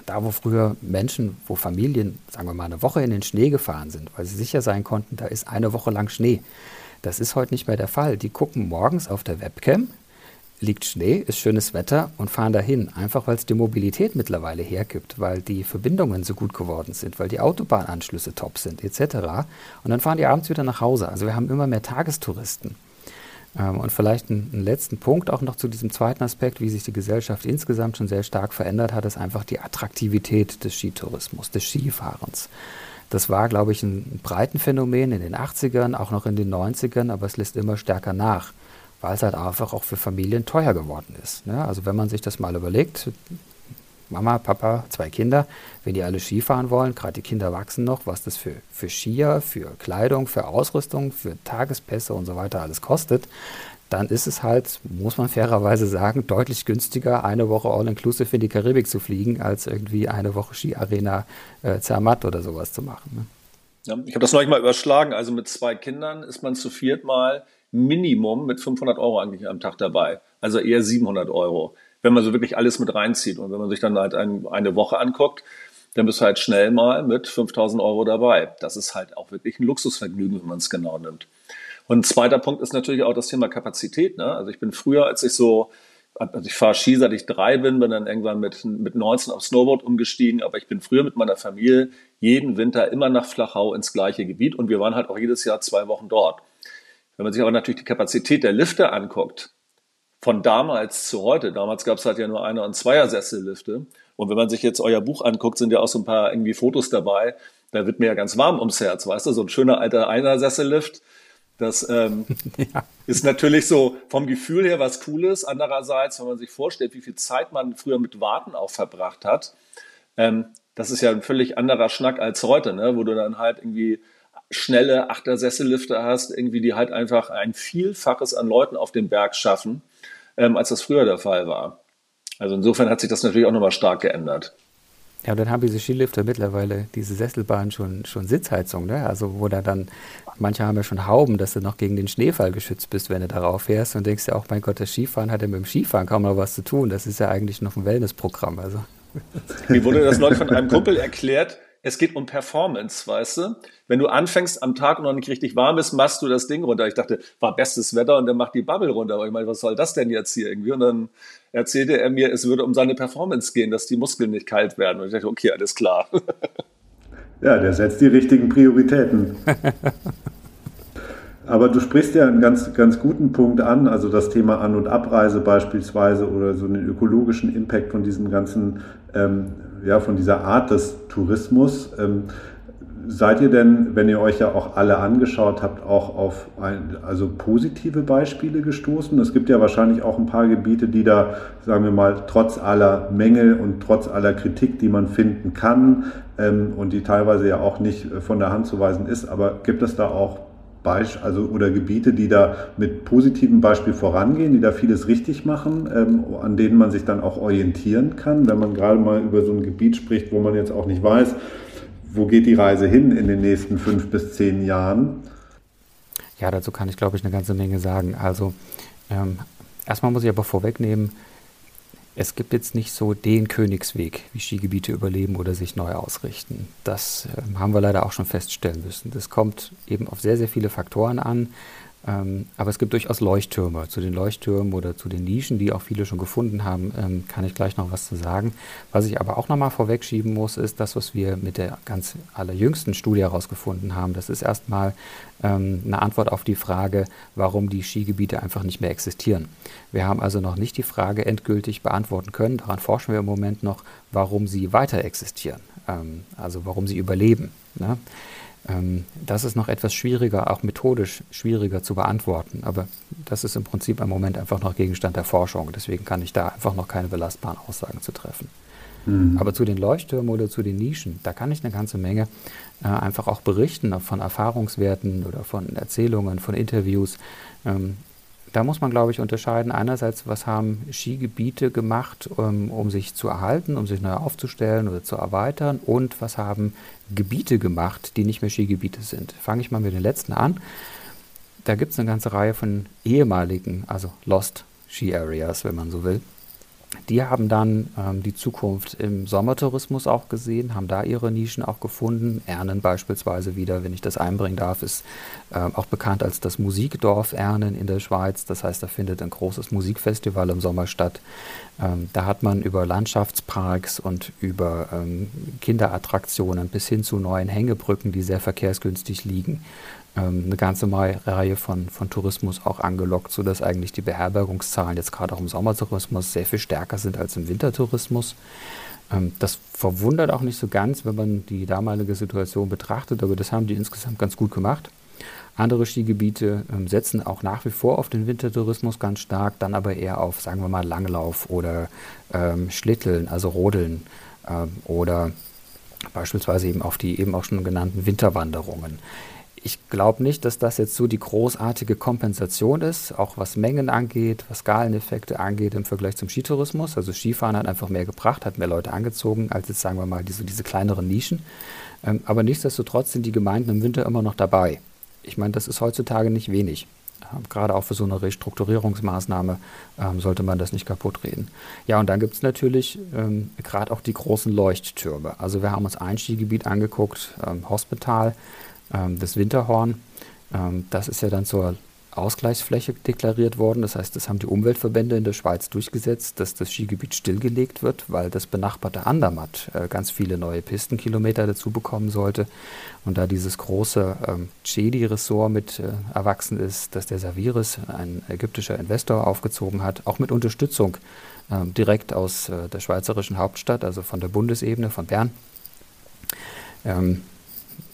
da wo früher Menschen, wo Familien, sagen wir mal, eine Woche in den Schnee gefahren sind, weil sie sicher sein konnten, da ist eine Woche lang Schnee. Das ist heute nicht mehr der Fall. Die gucken morgens auf der Webcam, liegt Schnee, ist schönes Wetter und fahren dahin. Einfach weil es die Mobilität mittlerweile hergibt, weil die Verbindungen so gut geworden sind, weil die Autobahnanschlüsse top sind, etc. Und dann fahren die abends wieder nach Hause. Also wir haben immer mehr Tagestouristen. Ähm, und vielleicht einen letzten Punkt auch noch zu diesem zweiten Aspekt, wie sich die Gesellschaft insgesamt schon sehr stark verändert hat, ist einfach die Attraktivität des Skitourismus, des Skifahrens. Das war, glaube ich, ein Breitenphänomen in den 80ern, auch noch in den 90ern, aber es lässt immer stärker nach weil es halt einfach auch für Familien teuer geworden ist. Ne? Also wenn man sich das mal überlegt, Mama, Papa, zwei Kinder, wenn die alle Skifahren wollen, gerade die Kinder wachsen noch, was das für, für Skier, für Kleidung, für Ausrüstung, für Tagespässe und so weiter alles kostet, dann ist es halt, muss man fairerweise sagen, deutlich günstiger, eine Woche All-Inclusive in die Karibik zu fliegen, als irgendwie eine Woche Skiarena äh, Zermatt oder sowas zu machen. Ne? Ja, ich habe das neulich mal überschlagen. Also mit zwei Kindern ist man zu viert mal Minimum mit 500 Euro eigentlich am Tag dabei. Also eher 700 Euro, wenn man so wirklich alles mit reinzieht. Und wenn man sich dann halt ein, eine Woche anguckt, dann bist du halt schnell mal mit 5000 Euro dabei. Das ist halt auch wirklich ein Luxusvergnügen, wenn man es genau nimmt. Und ein zweiter Punkt ist natürlich auch das Thema Kapazität. Ne? Also ich bin früher, als ich so also ich fahre Ski, seit ich drei bin, bin dann irgendwann mit, mit 19 auf Snowboard umgestiegen, aber ich bin früher mit meiner Familie jeden Winter immer nach Flachau ins gleiche Gebiet und wir waren halt auch jedes Jahr zwei Wochen dort. Wenn man sich aber natürlich die Kapazität der Lifte anguckt, von damals zu heute, damals gab es halt ja nur Einer- und Zweiersessellifte und wenn man sich jetzt euer Buch anguckt, sind ja auch so ein paar irgendwie Fotos dabei, da wird mir ja ganz warm ums Herz, weißt du, so ein schöner alter Einersessellift, das ähm, [laughs] ja. ist natürlich so vom Gefühl her was Cooles. Andererseits, wenn man sich vorstellt, wie viel Zeit man früher mit Warten auch verbracht hat, ähm, das ist ja ein völlig anderer Schnack als heute, ne? wo du dann halt irgendwie schnelle Achtersessellifte hast, irgendwie die halt einfach ein Vielfaches an Leuten auf dem Berg schaffen, ähm, als das früher der Fall war. Also insofern hat sich das natürlich auch nochmal stark geändert. Ja, und dann haben diese Skilifter mittlerweile, diese Sesselbahn schon, schon Sitzheizung, ne? Also wo da dann, manche haben ja schon Hauben, dass du noch gegen den Schneefall geschützt bist, wenn du darauf fährst und denkst ja auch, mein Gott, das Skifahren hat ja mit dem Skifahren kaum noch was zu tun. Das ist ja eigentlich noch ein Wellnessprogramm. Also. Mir wurde das neulich von einem Kumpel erklärt, es geht um Performance, weißt du? Wenn du anfängst am Tag und noch nicht richtig warm ist, machst du das Ding runter. Ich dachte, war bestes Wetter und dann macht die Bubble runter. Aber ich meine, was soll das denn jetzt hier irgendwie? Und dann erzählte er mir, es würde um seine Performance gehen, dass die Muskeln nicht kalt werden. Und ich dachte, okay, alles klar. [laughs] Ja, der setzt die richtigen Prioritäten. [laughs] Aber du sprichst ja einen ganz, ganz guten Punkt an, also das Thema An- und Abreise beispielsweise oder so einen ökologischen Impact von diesem ganzen, ähm, ja, von dieser Art des Tourismus. Ähm, seid ihr denn, wenn ihr euch ja auch alle angeschaut habt, auch auf ein, also positive Beispiele gestoßen? Es gibt ja wahrscheinlich auch ein paar Gebiete, die da, sagen wir mal, trotz aller Mängel und trotz aller Kritik, die man finden kann ähm, und die teilweise ja auch nicht von der Hand zu weisen ist, aber gibt es da auch Also oder Gebiete, die da mit positivem Beispiel vorangehen, die da vieles richtig machen, ähm, an denen man sich dann auch orientieren kann, wenn man gerade mal über so ein Gebiet spricht, wo man jetzt auch nicht weiß, wo geht die Reise hin in den nächsten fünf bis zehn Jahren? Ja, dazu kann ich, glaube ich, eine ganze Menge sagen. Also ähm, erstmal muss ich aber vorwegnehmen, es gibt jetzt nicht so den Königsweg, wie Skigebiete überleben oder sich neu ausrichten. Das äh, haben wir leider auch schon feststellen müssen. Das kommt eben auf sehr, sehr viele Faktoren an. Ähm, aber es gibt durchaus Leuchttürme. Zu den Leuchttürmen oder zu den Nischen, die auch viele schon gefunden haben, ähm, kann ich gleich noch was zu sagen. Was ich aber auch nochmal vorwegschieben muss, ist das, was wir mit der ganz allerjüngsten Studie herausgefunden haben. Das ist erstmal ähm, eine Antwort auf die Frage, warum die Skigebiete einfach nicht mehr existieren. Wir haben also noch nicht die Frage endgültig beantworten können. Daran forschen wir im Moment noch, warum sie weiter existieren. Ähm, also warum sie überleben. Ne? Ähm, das ist noch etwas schwieriger, auch methodisch schwieriger zu beantworten. Aber das ist im Prinzip im Moment einfach noch Gegenstand der Forschung. Deswegen kann ich da einfach noch keine belastbaren Aussagen zu treffen. Mhm. Aber zu den Leuchttürmen oder zu den Nischen, da kann ich eine ganze Menge äh, einfach auch berichten von Erfahrungswerten oder von Erzählungen, von Interviews. Ähm, da muss man, glaube ich, unterscheiden. Einerseits, was haben Skigebiete gemacht, um, ähm, um, sich zu erhalten, um sich neu aufzustellen oder zu erweitern? Und was haben Gebiete gemacht, die nicht mehr Skigebiete sind? Fange ich mal mit den letzten an. Da gibt es eine ganze Reihe von ehemaligen, also Lost Ski Areas, wenn man so will. Die haben dann ähm, die Zukunft im Sommertourismus auch gesehen, haben da ihre Nischen auch gefunden. Ernen beispielsweise wieder, wenn ich das einbringen darf, ist äh, auch bekannt als das Musikdorf Ernen in der Schweiz. Das heißt, da findet ein großes Musikfestival im Sommer statt. Ähm, da hat man über Landschaftsparks und über ähm, Kinderattraktionen bis hin zu neuen Hängebrücken, die sehr verkehrsgünstig liegen, eine ganze Reihe von, von Tourismus auch angelockt, sodass eigentlich die Beherbergungszahlen jetzt gerade auch im Sommertourismus sehr viel stärker sind als im Wintertourismus. Ähm, das verwundert auch nicht so ganz, wenn man die damalige Situation betrachtet, aber das haben die insgesamt ganz gut gemacht. Andere Skigebiete ähm, setzen auch nach wie vor auf den Wintertourismus ganz stark, dann aber eher auf, sagen wir mal, Langlauf oder ähm, Schlitteln, also Rodeln ähm, oder beispielsweise eben auf die eben auch schon genannten Winterwanderungen ich glaube nicht, dass das jetzt so die großartige Kompensation ist, auch was Mengen angeht, was Skaleneffekte angeht im Vergleich zum Skitourismus. Also Skifahren hat einfach mehr gebracht, hat mehr Leute angezogen, als jetzt sagen wir mal diese, diese kleineren Nischen. Ähm, aber nichtsdestotrotz sind die Gemeinden im Winter immer noch dabei. Ich meine, das ist heutzutage nicht wenig. Ähm, gerade auch für so eine Restrukturierungsmaßnahme ähm, sollte man das nicht kaputt reden. Ja, und dann gibt es natürlich ähm, gerade auch die großen Leuchttürme. Also wir haben uns ein Skigebiet angeguckt, ähm, Hospital, ähm, das Winterhorn. Ähm, das ist ja dann zur Ausgleichsfläche deklariert worden. Das heißt, das haben die Umweltverbände in der Schweiz durchgesetzt, dass das Skigebiet stillgelegt wird, weil das benachbarte Andermatt äh, ganz viele neue Pistenkilometer dazu bekommen sollte. Und da dieses große ähm, Chedi-Ressort mit äh, erwachsen ist, dass der Saviris, ein ägyptischer Investor, aufgezogen hat, auch mit Unterstützung äh, direkt aus äh, der schweizerischen Hauptstadt, also von der Bundesebene, von Bern. Ähm,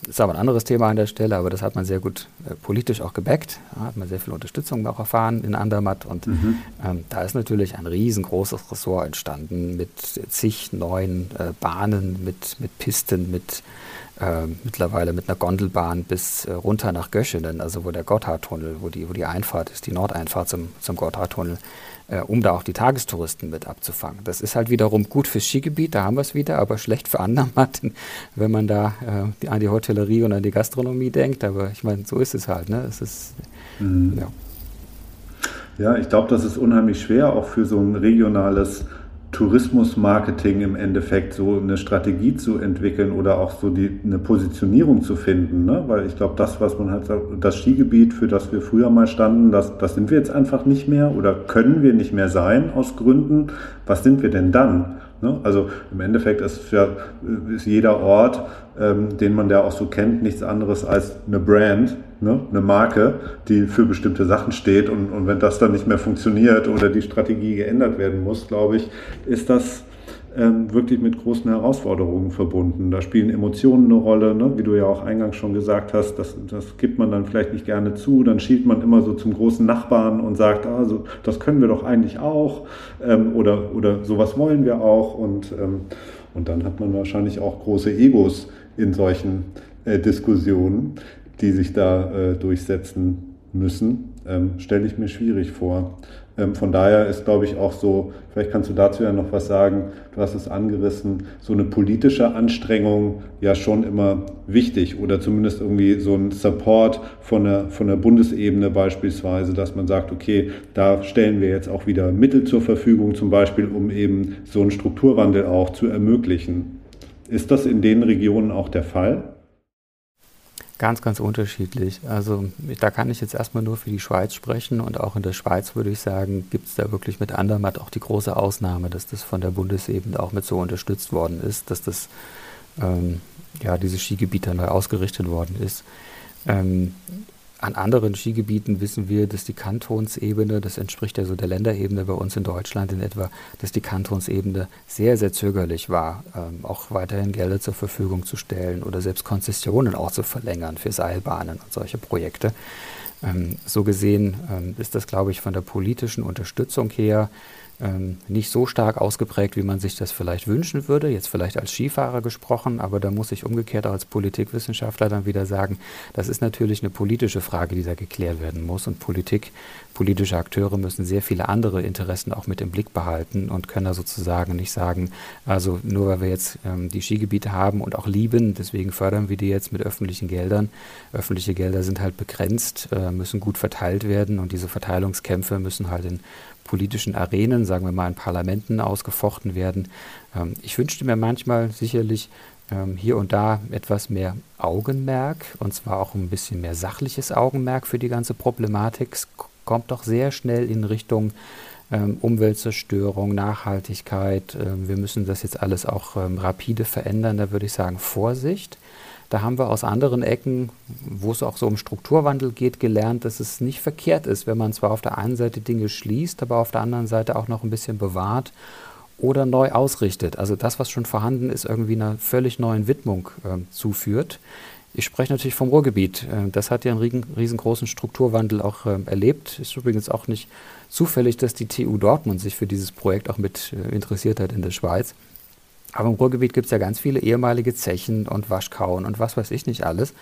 ist aber ein anderes Thema an der Stelle, aber das hat man sehr gut äh, politisch auch gebackt. Da hat man sehr viel Unterstützung auch erfahren in Andermatt. Und mhm. ähm, da ist natürlich ein riesengroßes Ressort entstanden mit zig neuen äh, Bahnen, mit, mit Pisten, mit äh, mittlerweile mit einer Gondelbahn bis äh, runter nach Göschenen, also wo der Gotthardtunnel, wo die, wo die Einfahrt ist, die Nordeinfahrt zum, zum Gotthardtunnel äh, um da auch die Tagestouristen mit abzufangen. Das ist halt wiederum gut fürs Skigebiet, da haben wir es wieder, aber schlecht für Andermatt, [laughs] wenn man da äh, an die Hotellerie und an die Gastronomie denkt. Aber ich meine, so ist es halt. Ne? Es ist, mhm. ja. ja, ich glaube, das ist unheimlich schwer, auch für so ein regionales Tourismusmarketing im Endeffekt so eine Strategie zu entwickeln oder auch so die, eine Positionierung zu finden. Ne? Weil ich glaube, das, was man halt sagt, das Skigebiet, für das wir früher mal standen, das, das sind wir jetzt einfach nicht mehr oder können wir nicht mehr sein aus Gründen. Was sind wir denn dann? Ne? Also im Endeffekt ist, ja, ist jeder Ort, ähm, den man da auch so kennt, nichts anderes als eine Brand, ne? eine Marke, die für bestimmte Sachen steht. Und, und wenn das dann nicht mehr funktioniert oder die Strategie geändert werden muss, glaube ich, ist das ähm, wirklich mit großen Herausforderungen verbunden. Da spielen Emotionen eine Rolle, ne? wie du ja auch eingangs schon gesagt hast, das, das gibt man dann vielleicht nicht gerne zu, dann schielt man immer so zum großen Nachbarn und sagt, also das können wir doch eigentlich auch ähm, oder, oder sowas wollen wir auch und, ähm, und dann hat man wahrscheinlich auch große Egos in solchen äh, Diskussionen, die sich da äh, durchsetzen müssen, ähm, stelle ich mir schwierig vor. Ähm, von daher ist, glaube ich, auch so, vielleicht kannst du dazu ja noch was sagen, du hast es angerissen, so eine politische Anstrengung ja schon immer wichtig oder zumindest irgendwie so ein Support von der, von der Bundesebene beispielsweise, dass man sagt, okay, da stellen wir jetzt auch wieder Mittel zur Verfügung, zum Beispiel, um eben so einen Strukturwandel auch zu ermöglichen. Ist das in den Regionen auch der Fall? Ganz, ganz unterschiedlich. Also da kann ich jetzt erstmal nur für die Schweiz sprechen und auch in der Schweiz würde ich sagen, gibt es da wirklich mit Andermatt auch die große Ausnahme, dass das von der Bundesebene auch mit so unterstützt worden ist, dass das ähm, ja dieses Skigebiet dann neu ausgerichtet worden ist. Ähm, an anderen Skigebieten wissen wir, dass die Kantonsebene, das entspricht ja so der Länderebene bei uns in Deutschland in etwa, dass die Kantonsebene sehr, sehr zögerlich war, ähm, auch weiterhin Gelder zur Verfügung zu stellen oder selbst Konzessionen auch zu verlängern für Seilbahnen und solche Projekte. Ähm, so gesehen ähm, ist das, glaube ich, von der politischen Unterstützung her ähm, nicht so stark ausgeprägt, wie man sich das vielleicht wünschen würde. Jetzt vielleicht als Skifahrer gesprochen, aber da muss ich umgekehrt auch als Politikwissenschaftler dann wieder sagen, das ist natürlich eine politische Frage, die da geklärt werden muss. Und Politik, politische Akteure müssen sehr viele andere Interessen auch mit im Blick behalten und können da sozusagen nicht sagen, also nur weil wir jetzt ähm, die Skigebiete haben und auch lieben, deswegen fördern wir die jetzt mit öffentlichen Geldern. Öffentliche Gelder sind halt begrenzt, äh, müssen gut verteilt werden und diese Verteilungskämpfe müssen halt in politischen Arenen, sagen wir mal in Parlamenten ausgefochten werden. Ähm, ich wünschte mir manchmal sicherlich ähm, hier und da etwas mehr Augenmerk und zwar auch ein bisschen mehr sachliches Augenmerk für die ganze Problematik. Es kommt doch sehr schnell in Richtung ähm, Umweltzerstörung, Nachhaltigkeit. Ähm, wir müssen das jetzt alles auch ähm, rapide verändern. Da würde ich sagen, Vorsicht. Da haben wir aus anderen Ecken, wo es auch so um Strukturwandel geht, gelernt, dass es nicht verkehrt ist, wenn man zwar auf der einen Seite Dinge schließt, aber auf der anderen Seite auch noch ein bisschen bewahrt oder neu ausrichtet. Also das, was schon vorhanden ist, irgendwie einer völlig neuen Widmung äh, zuführt. Ich spreche natürlich vom Ruhrgebiet. Äh, das hat ja einen riesengroßen Strukturwandel auch äh, erlebt. Ist übrigens auch nicht zufällig, dass die TU Dortmund sich für dieses Projekt auch mit äh, interessiert hat in der Schweiz. Aber im Ruhrgebiet gibt es ja ganz viele ehemalige Zechen und Waschkauen und was weiß ich nicht alles,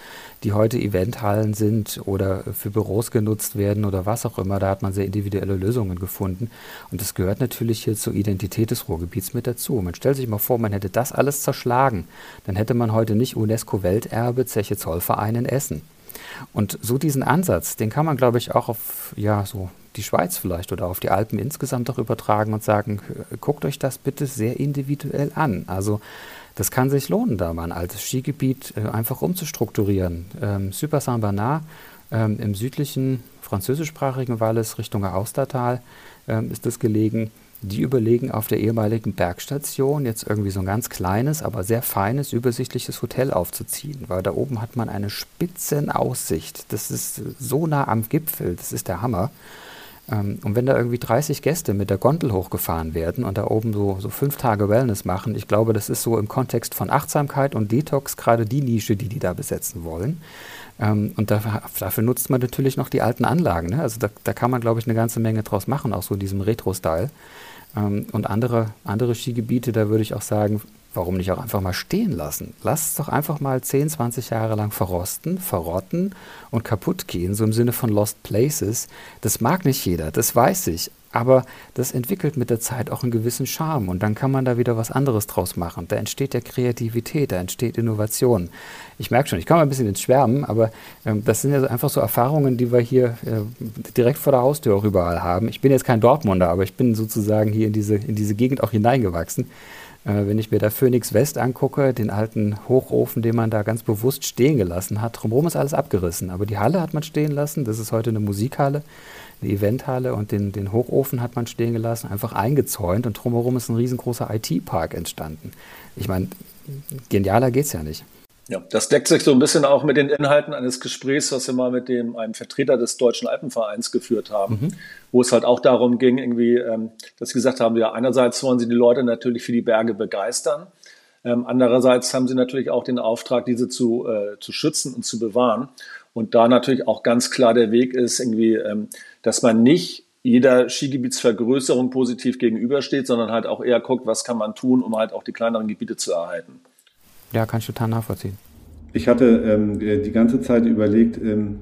die heute Eventhallen sind oder für Büros genutzt werden oder was auch immer. Da hat man sehr individuelle Lösungen gefunden. Und das gehört natürlich hier zur Identität des Ruhrgebiets mit dazu. Man stellt sich mal vor, man hätte das alles zerschlagen. Dann hätte man heute nicht UNESCO-Welterbe Zeche Zollverein in Essen. Und so diesen Ansatz, den kann man, glaube ich, auch auf ja, so die Schweiz vielleicht oder auf die Alpen insgesamt auch übertragen und sagen, guckt euch das bitte sehr individuell an. Also das kann sich lohnen, da mal ein altes Skigebiet äh, einfach umzustrukturieren. Ähm, Super Saint-Bernard Ähm, Im südlichen französischsprachigen Wallis Richtung Austertal ähm, ist das gelegen. Die überlegen, auf der ehemaligen Bergstation jetzt irgendwie so ein ganz kleines, aber sehr feines, übersichtliches Hotel aufzuziehen, weil da oben hat man eine Spitzenaussicht. Das ist so nah am Gipfel, das ist der Hammer. Ähm, und wenn da irgendwie 30 Gäste mit der Gondel hochgefahren werden und da oben so, so fünf Tage Wellness machen, ich glaube, das ist so im Kontext von Achtsamkeit und Detox gerade die Nische, die die da besetzen wollen. Ähm, und dafür, dafür nutzt man natürlich noch die alten Anlagen. Ne? Also da, da kann man, glaube ich, eine ganze Menge draus machen, auch so in diesem Retro-Style. Ähm, und andere, andere Skigebiete, da würde ich auch sagen, warum nicht auch einfach mal stehen lassen? Lass es doch einfach mal 10, 20 Jahre lang verrosten, verrotten und kaputt gehen, so im Sinne von Lost Places. Das mag nicht jeder, das weiß ich. Aber das entwickelt mit der Zeit auch einen gewissen Charme und dann kann man da wieder was anderes draus machen. Da entsteht ja Kreativität, da entsteht Innovation. Ich merke schon, ich komme ein bisschen ins Schwärmen, aber ähm, das sind ja einfach so Erfahrungen, die wir hier äh, direkt vor der Haustür auch überall haben. Ich bin jetzt kein Dortmunder, aber ich bin sozusagen hier in diese, in diese Gegend auch hineingewachsen. Äh, wenn ich mir da Phoenix West angucke, den alten Hochofen, den man da ganz bewusst stehen gelassen hat, drumherum ist alles abgerissen, aber die Halle hat man stehen lassen, das ist heute eine Musikhalle eine Eventhalle und den, den Hochofen hat man stehen gelassen, einfach eingezäunt und drumherum ist ein riesengroßer IT-Park entstanden. Ich meine, genialer geht es ja nicht. Ja, das deckt sich so ein bisschen auch mit den Inhalten eines Gesprächs, was wir mal mit dem, einem Vertreter des Deutschen Alpenvereins geführt haben, mhm. wo es halt auch darum ging, irgendwie, ähm, dass sie gesagt haben, ja, einerseits wollen sie die Leute natürlich für die Berge begeistern, ähm, andererseits haben sie natürlich auch den Auftrag, diese zu, äh, zu schützen und zu bewahren. Und da natürlich auch ganz klar der Weg ist, irgendwie, ähm, dass man nicht jeder Skigebietsvergrößerung positiv gegenübersteht, sondern halt auch eher guckt, was kann man tun, um halt auch die kleineren Gebiete zu erhalten. Ja, kann ich total nachvollziehen. Ich hatte ähm, die ganze Zeit überlegt, ähm,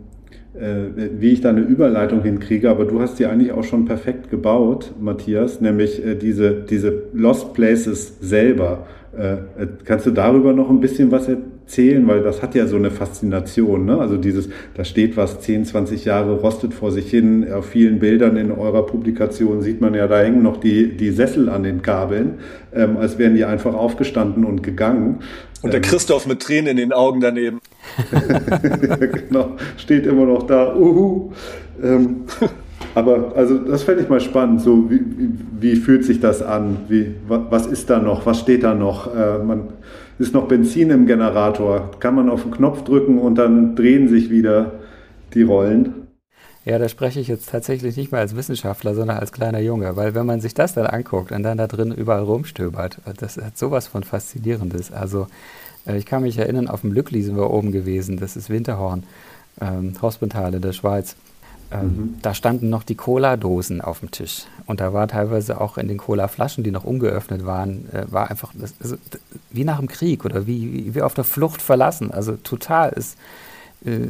äh, wie ich da eine Überleitung hinkriege, aber du hast die eigentlich auch schon perfekt gebaut, Matthias, nämlich äh, diese, diese Lost Places selber. Äh, äh kannst du darüber noch ein bisschen was erzählen? zählen, weil das hat ja so eine Faszination. Ne? Also dieses, da steht was 10, 20 Jahre, rostet vor sich hin. Auf vielen Bildern in eurer Publikation sieht man ja, da hängen noch die, die Sessel an den Kabeln, ähm, als wären die einfach aufgestanden und gegangen. Und der ähm, Christoph mit Tränen in den Augen daneben. [laughs] genau, steht immer noch da. Uhu. Ähm, aber also das fände ich mal spannend. So wie, wie, wie, fühlt sich das an? Wie, was ist da noch? Was steht da noch? Äh, man ist noch Benzin im Generator. Kann man auf den Knopf drücken und dann drehen sich wieder die Rollen. Ja, da spreche ich jetzt tatsächlich nicht mehr als Wissenschaftler, sondern als kleiner Junge, weil wenn man sich das dann anguckt und dann da drin überall rumstöbert, das hat sowas von Faszinierendes. Also äh, ich kann mich erinnern, auf dem Lückli sind wir oben gewesen, das ist Winterhorn, ähm, Hospental in der Schweiz. Ähm, mhm. Da standen noch die Cola-Dosen auf dem Tisch. Und da war teilweise auch in den Cola-Flaschen, die noch ungeöffnet waren, äh, war einfach das, also, wie nach dem Krieg oder wie, wie auf der Flucht verlassen. Also total ist äh,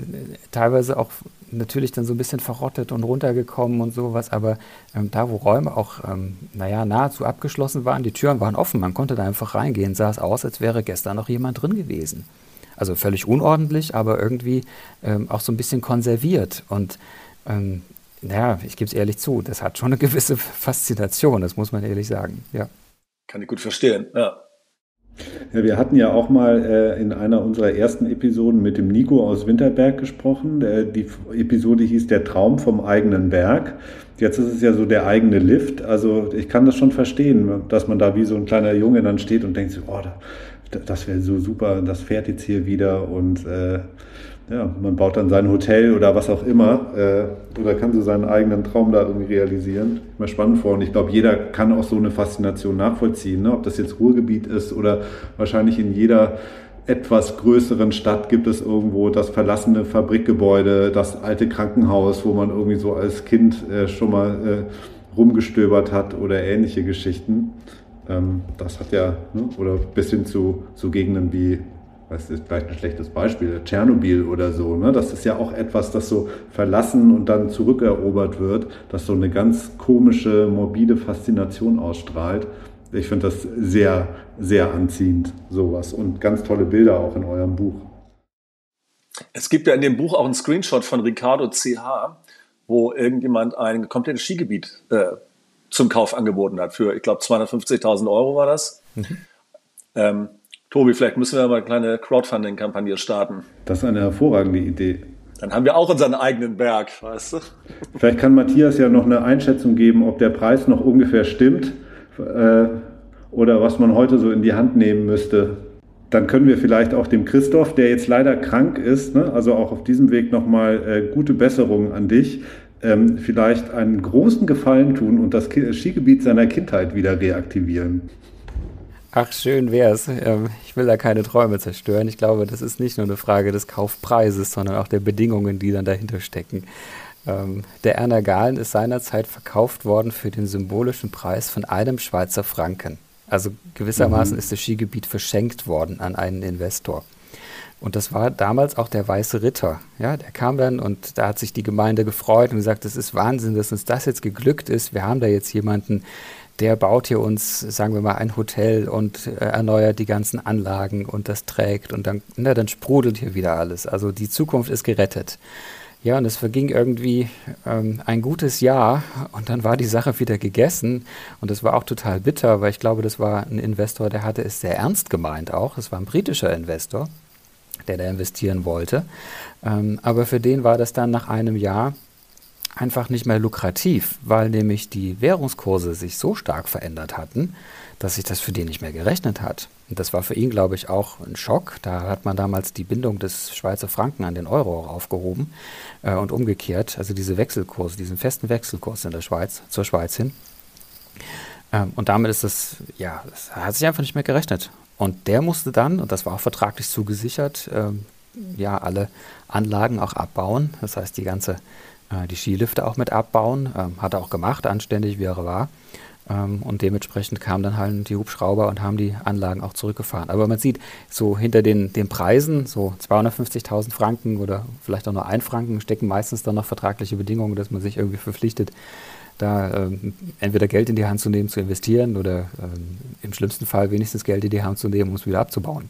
teilweise auch natürlich dann so ein bisschen verrottet und runtergekommen und sowas. Aber ähm, da, wo Räume auch, ähm, naja, nahezu abgeschlossen waren, die Türen waren offen, man konnte da einfach reingehen, sah es aus, als wäre gestern noch jemand drin gewesen. Also völlig unordentlich, aber irgendwie ähm, auch so ein bisschen konserviert. Und ähm, naja, ich gebe es ehrlich zu, das hat schon eine gewisse Faszination, das muss man ehrlich sagen, ja. Kann ich gut verstehen, ja. Ja, wir hatten ja auch mal äh, in einer unserer ersten Episoden mit dem Nico aus Winterberg gesprochen. Der, die Episode hieß Der Traum vom eigenen Berg. Jetzt ist es ja so der eigene Lift. Also ich kann das schon verstehen, dass man da wie so ein kleiner Junge dann steht und denkt, so, oh, das wäre so super, das fährt jetzt hier wieder und äh, ja, man baut dann sein Hotel oder was auch immer äh, oder kann so seinen eigenen Traum da irgendwie realisieren. Ich mir spannend vor und ich glaube, jeder kann auch so eine Faszination nachvollziehen, ne? ob das jetzt Ruhrgebiet ist oder wahrscheinlich in jeder etwas größeren Stadt gibt es irgendwo das verlassene Fabrikgebäude, das alte Krankenhaus, wo man irgendwie so als Kind äh, schon mal äh, rumgestöbert hat oder ähnliche Geschichten. Ähm, das hat ja, ne? oder bis hin zu, zu Gegenden wie das ist vielleicht ein schlechtes Beispiel, Tschernobyl oder so. Ne? Das ist ja auch etwas, das so verlassen und dann zurückerobert wird, das so eine ganz komische, morbide Faszination ausstrahlt. Ich finde das sehr, sehr anziehend, sowas. Und ganz tolle Bilder auch in eurem Buch. Es gibt ja in dem Buch auch einen Screenshot von Ricardo CH, wo irgendjemand ein komplettes Skigebiet äh, zum Kauf angeboten hat. Für, ich glaube, 250.000 Euro war das. Mhm. Ähm, Tobi, vielleicht müssen wir mal eine kleine Crowdfunding-Kampagne starten. Das ist eine hervorragende Idee. Dann haben wir auch unseren eigenen Berg, weißt du? Vielleicht kann Matthias ja noch eine Einschätzung geben, ob der Preis noch ungefähr stimmt äh, oder was man heute so in die Hand nehmen müsste. Dann können wir vielleicht auch dem Christoph, der jetzt leider krank ist, ne, also auch auf diesem Weg nochmal äh, gute Besserung an dich, ähm, vielleicht einen großen Gefallen tun und das Skigebiet seiner Kindheit wieder reaktivieren. Ach, schön wär's. Ähm, ich will da keine Träume zerstören. Ich glaube, das ist nicht nur eine Frage des Kaufpreises, sondern auch der Bedingungen, die dann dahinter stecken. Ähm, der Erna Galen ist seinerzeit verkauft worden für den symbolischen Preis von einem Schweizer Franken. Also gewissermaßen mhm. ist das Skigebiet verschenkt worden an einen Investor. Und das war damals auch der Weiße Ritter. Ja, der kam dann und da hat sich die Gemeinde gefreut und gesagt, es ist Wahnsinn, dass uns das jetzt geglückt ist. Wir haben da jetzt jemanden, der baut hier uns, sagen wir mal, ein Hotel und äh, erneuert die ganzen Anlagen und das trägt und dann, na, dann sprudelt hier wieder alles. Also die Zukunft ist gerettet. Ja, und es verging irgendwie ähm, ein gutes Jahr und dann war die Sache wieder gegessen und das war auch total bitter, weil ich glaube, das war ein Investor, der hatte es sehr ernst gemeint auch. Es war ein britischer Investor, der da investieren wollte. Ähm, aber für den war das dann nach einem Jahr einfach nicht mehr lukrativ, weil nämlich die Währungskurse sich so stark verändert hatten, dass sich das für den nicht mehr gerechnet hat. Und das war für ihn, glaube ich, auch ein Schock. Da hat man damals die Bindung des Schweizer Franken an den Euro auch aufgehoben äh, und umgekehrt, also diese Wechselkurse, diesen festen Wechselkurs in der Schweiz, zur Schweiz hin. Ähm, und damit ist das, ja, das hat sich einfach nicht mehr gerechnet. Und der musste dann, und das war auch vertraglich zugesichert, ähm, ja, alle Anlagen auch abbauen. Das heißt, die ganze äh, die Skilifte auch mit abbauen. Ähm, hat er auch gemacht, anständig wie er war. Ähm, und dementsprechend kamen dann halt die Hubschrauber und haben die Anlagen auch zurückgefahren. Aber man sieht, so hinter den, den Preisen, so 250.000 Franken oder vielleicht auch nur ein Franken, stecken meistens dann noch vertragliche Bedingungen, dass man sich irgendwie verpflichtet, da ähm, entweder Geld in die Hand zu nehmen, zu investieren oder ähm, im schlimmsten Fall wenigstens Geld in die Hand zu nehmen, um es wieder abzubauen.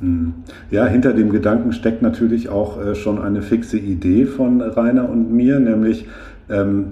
Hm. Ja, hinter dem Gedanken steckt natürlich auch äh, schon eine fixe Idee von Rainer und mir, nämlich ähm,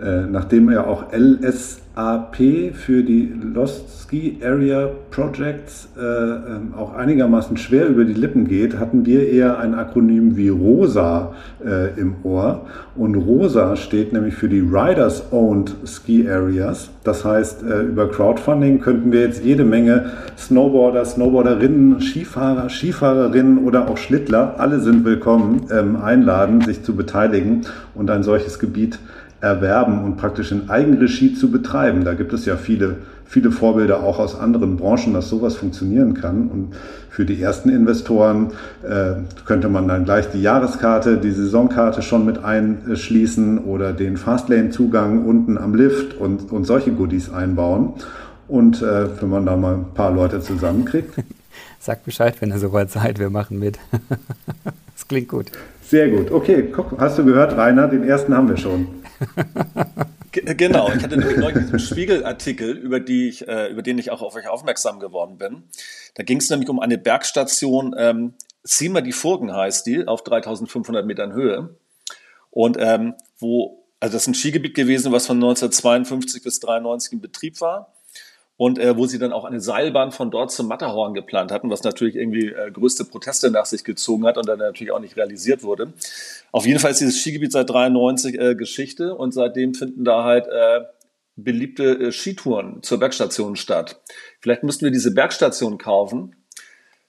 äh, nachdem er auch LSAP für die Lost Ski Area Projects äh, ähm, auch einigermaßen schwer über die Lippen geht, hatten wir eher ein Akronym wie ROSA äh, im Ohr. Und ROSA steht nämlich für die Riders Owned Ski Areas. Das heißt, äh, über Crowdfunding könnten wir jetzt jede Menge Snowboarder, Snowboarderinnen, Skifahrer, Skifahrerinnen oder auch Schlittler, alle sind willkommen, ähm, einladen, sich zu beteiligen und ein solches Gebiet erwerben und praktisch in Eigenregie zu betreiben. Da gibt es ja viele, viele Vorbilder auch aus anderen Branchen, dass sowas funktionieren kann. Und für die ersten Investoren äh, könnte man dann gleich die Jahreskarte, die Saisonkarte schon mit einschließen oder den Fastlane-Zugang unten am Lift und, und solche Goodies einbauen. Und äh, wenn man da mal ein paar Leute zusammenkriegt. [laughs] Sagt Bescheid, wenn ihr soweit seid, wir machen mit. [laughs] das klingt gut. Sehr gut. Okay, guck, hast du gehört, Rainer? Den ersten haben wir schon. Genau, ich hatte nämlich neulich diesen Spiegelartikel, über, die ich, äh, über den ich auch auf euch aufmerksam geworden bin. Da ging es nämlich um eine Bergstation, ähm, Sima die Furgen heißt die, auf 3500 Metern Höhe. Und ähm, wo, also das ist ein Skigebiet gewesen, was von 1952 bis 1993 in Betrieb war und äh, wo sie dann auch eine Seilbahn von dort zum Matterhorn geplant hatten, was natürlich irgendwie äh, größte Proteste nach sich gezogen hat und dann natürlich auch nicht realisiert wurde. Auf jeden Fall ist dieses Skigebiet seit 93 äh, Geschichte und seitdem finden da halt äh, beliebte äh, Skitouren zur Bergstation statt. Vielleicht müssten wir diese Bergstation kaufen,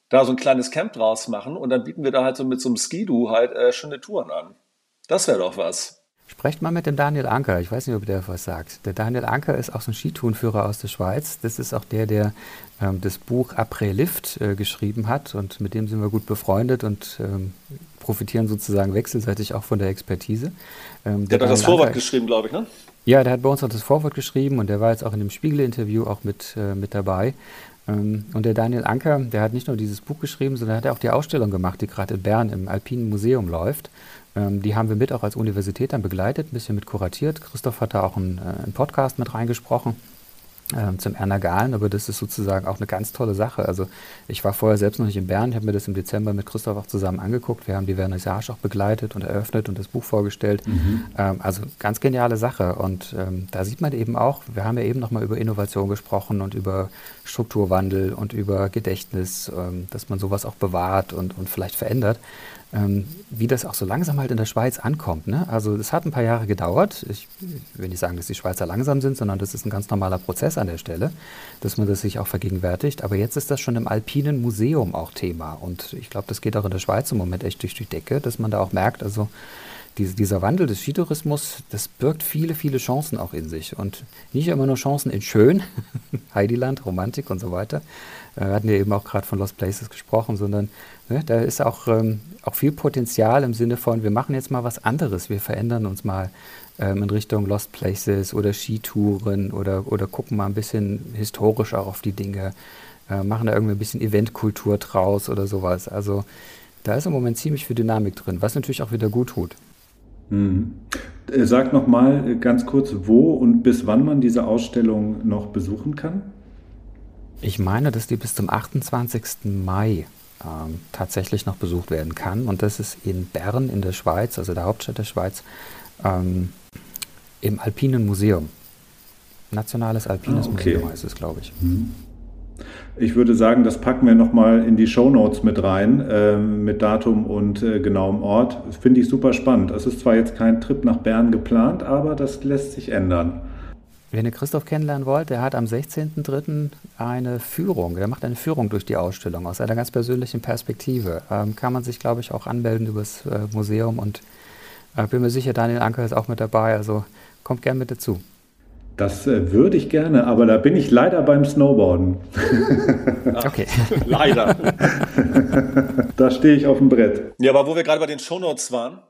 da so ein kleines Camp draus machen und dann bieten wir da halt so mit so einem Skidoo halt äh, schöne Touren an. Das wäre doch was. Sprecht mal mit dem Daniel Anker. Ich weiß nicht, ob der was sagt. Der Daniel Anker ist auch so ein Skitourenführer aus der Schweiz. Das ist auch der, der ähm, das Buch Après Lift äh, geschrieben hat. Und mit dem sind wir gut befreundet und ähm, profitieren sozusagen wechselseitig auch von der Expertise. Ähm, der, der hat das Vorwort Anker, geschrieben, glaube ich, ne? Ja, der hat bei uns auch das Vorwort geschrieben und der war jetzt auch in dem Spiegel-Interview auch mit, äh, mit dabei. Ähm, und der Daniel Anker, der hat nicht nur dieses Buch geschrieben, sondern hat auch die Ausstellung gemacht, die gerade in Bern im Alpinen Museum läuft. Ähm, die haben wir mit auch als Universität dann begleitet, ein bisschen mit kuratiert. Christoph hat da auch einen, äh, einen Podcast mit reingesprochen ähm, zum Erna Galen, aber das ist sozusagen auch eine ganz tolle Sache. Also ich war vorher selbst noch nicht in Bern, ich habe mir das im Dezember mit Christoph auch zusammen angeguckt. Wir haben die Vernissage auch begleitet und eröffnet und das Buch vorgestellt. Mhm. Ähm, also ganz geniale Sache und ähm, da sieht man eben auch, wir haben ja eben nochmal über Innovation gesprochen und über Strukturwandel und über Gedächtnis, ähm, dass man sowas auch bewahrt und, und vielleicht verändert. Ähm, wie das auch so langsam halt in der Schweiz ankommt. Ne? Also es hat ein paar Jahre gedauert. Ich will nicht sagen, dass die Schweizer langsam sind, sondern das ist ein ganz normaler Prozess an der Stelle, dass man das sich auch vergegenwärtigt. Aber jetzt ist das schon im Alpinen Museum auch Thema. Und ich glaube, das geht auch in der Schweiz im Moment echt durch die Decke, dass man da auch merkt, also diese, dieser Wandel des Skitourismus, das birgt viele, viele Chancen auch in sich. Und nicht immer nur Chancen in schön, [laughs] Heidiland, Romantik und so weiter. Äh, wir hatten ja eben auch gerade von Lost Places gesprochen, sondern ne, da ist auch, ähm, auch viel Potenzial im Sinne von, wir machen jetzt mal was anderes, wir verändern uns mal ähm, in Richtung Lost Places oder Skitouren oder, oder gucken mal ein bisschen historisch auch auf die Dinge, äh, machen da irgendwie ein bisschen Eventkultur draus oder sowas. Also da ist im Moment ziemlich viel Dynamik drin, was natürlich auch wieder gut tut. Mhm. Äh, sag noch mal äh, ganz kurz, wo und bis wann man diese Ausstellung noch besuchen kann? Ich meine, dass die bis zum 28. Mai ähm, tatsächlich noch besucht werden kann. Und das ist in Bern in der Schweiz, also der Hauptstadt der Schweiz, ähm, im Alpinen Museum. Nationales Alpines ah, okay. Museum heißt es, glaube ich. Mhm. Ich würde sagen, das packen wir nochmal in die Show Notes mit rein, äh, mit Datum und äh, genauem Ort. Finde ich super spannend. Es ist zwar jetzt kein Trip nach Bern geplant, aber das lässt sich ändern. Wenn ihr Christoph kennenlernen wollt, der hat am 16.03. eine Führung. Der macht eine Führung durch die Ausstellung aus einer ganz persönlichen Perspektive. Ähm, kann man sich, glaube ich, auch anmelden übers äh, Museum und äh, bin mir sicher, Daniel Anker ist auch mit dabei. Also kommt gern mit dazu. Das äh, würde ich gerne, aber da bin ich leider beim Snowboarden. [laughs] okay. [laughs] leider. da stehe ich auf dem Brett. Ja, aber wo wir gerade bei den Shownotes waren,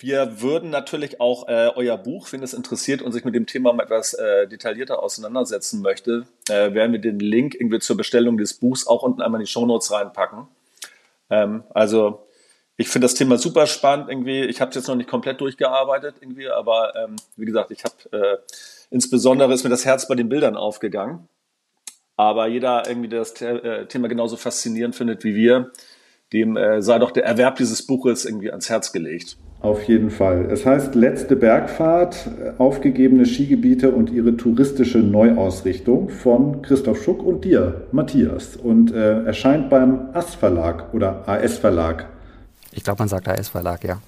wir würden natürlich auch äh, euer Buch, wenn es interessiert und sich mit dem Thema mal etwas äh, detaillierter auseinandersetzen möchte, äh, werden wir den Link irgendwie zur Bestellung des Buchs auch unten einmal in die Shownotes reinpacken. Ähm, also ich finde das Thema super spannend irgendwie. Ich habe es jetzt noch nicht komplett durchgearbeitet irgendwie, aber ähm, wie gesagt, ich habe äh, Insbesondere ist mir das Herz bei den Bildern aufgegangen. Aber jeder irgendwie der das äh, Thema genauso faszinierend findet wie wir, dem äh, sei doch der Erwerb dieses Buches irgendwie ans Herz gelegt. Auf jeden Fall. Es heißt Letzte Bergfahrt, aufgegebene Skigebiete und ihre touristische Neuausrichtung von Christoph Schuck und dir, Matthias. Und äh, erscheint beim AS Verlag oder AS Verlag. Ich glaube, man sagt AS Verlag, ja.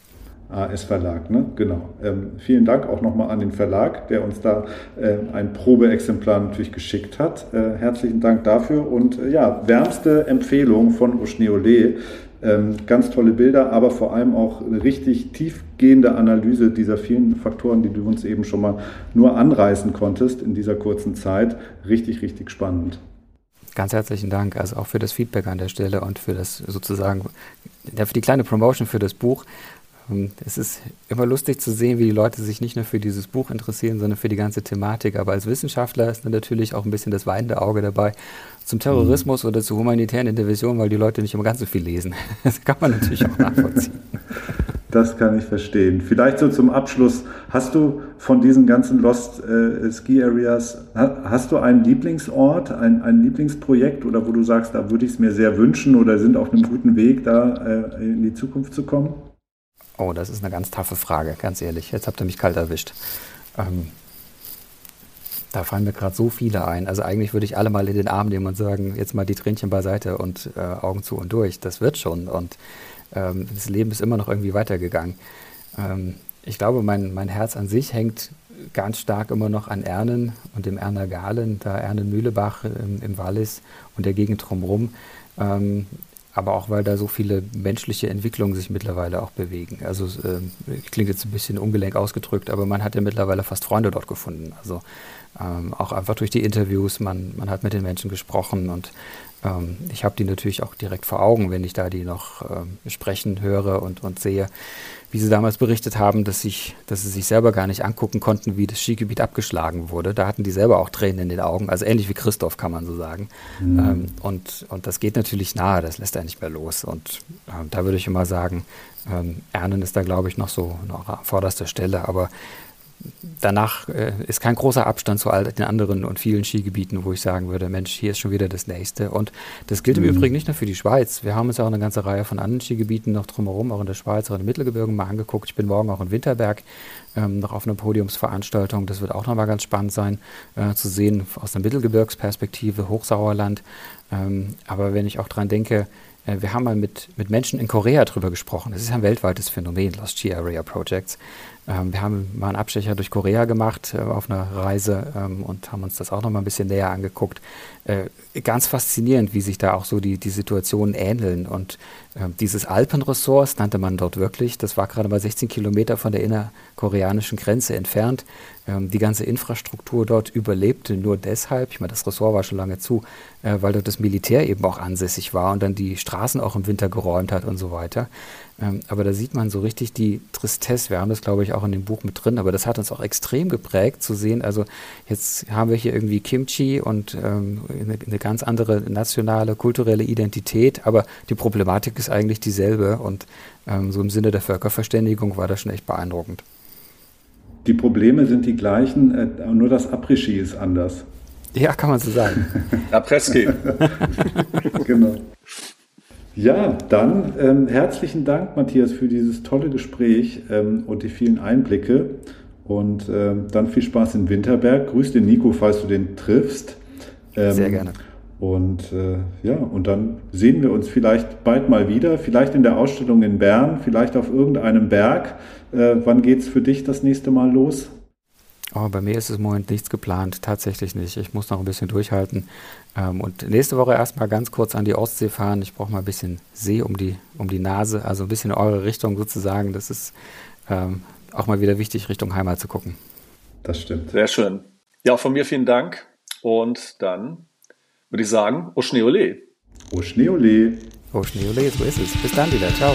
AS Verlag, ne? genau. Ähm, vielen Dank auch nochmal an den Verlag, der uns da äh, ein Probeexemplar natürlich geschickt hat. Äh, herzlichen Dank dafür und äh, ja, wärmste Empfehlung von Oschneole. Ähm, ganz tolle Bilder, aber vor allem auch eine richtig tiefgehende Analyse dieser vielen Faktoren, die du uns eben schon mal nur anreißen konntest in dieser kurzen Zeit. Richtig, richtig spannend. Ganz herzlichen Dank, also auch für das Feedback an der Stelle und für das sozusagen, für die kleine Promotion für das Buch. Ähm, es ist immer lustig zu sehen, wie die Leute sich nicht nur für dieses Buch interessieren, sondern für die ganze Thematik. Aber als Wissenschaftler ist dann natürlich auch ein bisschen das weinende Auge dabei zum Terrorismus mhm. oder zur humanitären Intervention, weil die Leute nicht immer ganz so viel lesen. [laughs] Das kann man natürlich auch nachvollziehen. [laughs] Das kann ich verstehen. Vielleicht so zum Abschluss, hast du von diesen ganzen Lost äh, Ski Areas, hast du einen Lieblingsort, ein, ein Lieblingsprojekt oder wo du sagst, da würde ich es mir sehr wünschen oder sind auf einem guten Weg, da äh, in die Zukunft zu kommen? Oh, das ist eine ganz taffe Frage, ganz ehrlich. Jetzt habt ihr mich kalt erwischt. Ähm, da fallen mir gerade so viele ein. Also eigentlich würde ich alle mal in den Arm nehmen und sagen, jetzt mal die Tränchen beiseite und äh, Augen zu und durch. Das wird schon. Und ähm, das Leben ist immer noch irgendwie weitergegangen. Ähm, ich glaube, mein, mein Herz an sich hängt ganz stark immer noch an Ernen und dem Erner Galen, da Ernen-Mühlebach im, im Wallis und der Gegend drumherum. Ähm, aber auch weil da so viele menschliche Entwicklungen sich mittlerweile auch bewegen. Also äh, klingt jetzt ein bisschen ungelenk ausgedrückt, aber man hat ja mittlerweile fast Freunde dort gefunden. Also ähm, auch einfach durch die Interviews, man, man hat mit den Menschen gesprochen und ähm, ich habe die natürlich auch direkt vor Augen, wenn ich da die noch äh, sprechen höre und, und sehe, wie sie damals berichtet haben, dass, ich, dass sie sich selber gar nicht angucken konnten, wie das Skigebiet abgeschlagen wurde. Da hatten die selber auch Tränen in den Augen, also ähnlich wie Christoph, kann man so sagen. Mhm. Ähm, und, und das geht natürlich nahe, das lässt er nicht mehr los. Und ähm, da würde ich immer sagen, ähm, Ernen ist da, glaube ich, noch so noch an vorderster Stelle, aber danach äh, ist kein großer Abstand zu all den anderen und vielen Skigebieten, wo ich sagen würde, Mensch, hier ist schon wieder das nächste. Und das gilt mhm. im Übrigen nicht nur für die Schweiz. Wir haben uns ja auch eine ganze Reihe von anderen Skigebieten noch drumherum, auch in der Schweiz, auch in den Mittelgebirgen mal angeguckt. Ich bin morgen auch in Winterberg ähm, noch auf einer Podiumsveranstaltung. Das wird auch nochmal ganz spannend sein, äh, zu sehen aus der Mittelgebirgsperspektive, Hochsauerland. Ähm, aber wenn ich auch dran denke, Äh, wir haben mal mit, mit Menschen in Korea drüber gesprochen. Das ist ein weltweites Phänomen, Lost Key Area Projects. Ähm, wir haben mal einen Abstecher durch Korea gemacht äh, auf einer Reise ähm, und haben uns das auch noch mal ein bisschen näher angeguckt. Äh, ganz faszinierend, wie sich da auch so die, die Situationen ähneln. Und äh, dieses Alpenressorts nannte man dort wirklich. Das war gerade mal 16 Kilometer von der innerkoreanischen Grenze entfernt. Ähm, die ganze Infrastruktur dort überlebte nur deshalb, ich meine, das Ressort war schon lange zu, äh, weil dort das Militär eben auch ansässig war und dann die Straßen auch im Winter geräumt hat und so weiter. Ähm, aber da sieht man so richtig die Tristesse. Wir haben das, glaube ich, auch in dem Buch mit drin, aber das hat uns auch extrem geprägt zu sehen. Also jetzt haben wir hier irgendwie Kimchi und ähm, eine, eine, ganz andere nationale, kulturelle Identität, aber die Problematik ist eigentlich dieselbe und ähm, so im Sinne der Völkerverständigung war das schon echt beeindruckend. Die Probleme sind die gleichen, äh, nur das Après-Ski ist anders. Ja, kann man so sagen. [laughs] Après-Ski. [laughs] genau. Ja, dann ähm, herzlichen Dank, Matthias, für dieses tolle Gespräch ähm, und die vielen Einblicke. Und ähm, dann viel Spaß in Winterberg. Grüß den Nico, falls du den triffst. Ähm, Sehr gerne. Und äh, ja, und dann sehen wir uns vielleicht bald mal wieder, vielleicht in der Ausstellung in Bern, vielleicht auf irgendeinem Berg. Äh, wann es für dich das nächste Mal los? Oh, bei mir ist es im Moment nichts geplant, tatsächlich nicht. Ich muss noch ein bisschen durchhalten. Ähm, und nächste Woche erstmal ganz kurz an die Ostsee fahren. Ich brauche mal ein bisschen See um die, um die Nase, also ein bisschen in eure Richtung sozusagen. Das ist ähm, auch mal wieder wichtig, Richtung Heimat zu gucken. Das stimmt. Sehr schön. Ja, auch von mir vielen Dank. Und dann würde ich sagen, Oschneole. Oschneole. Oschneole, so ist es. Bis dann wieder. Ciao.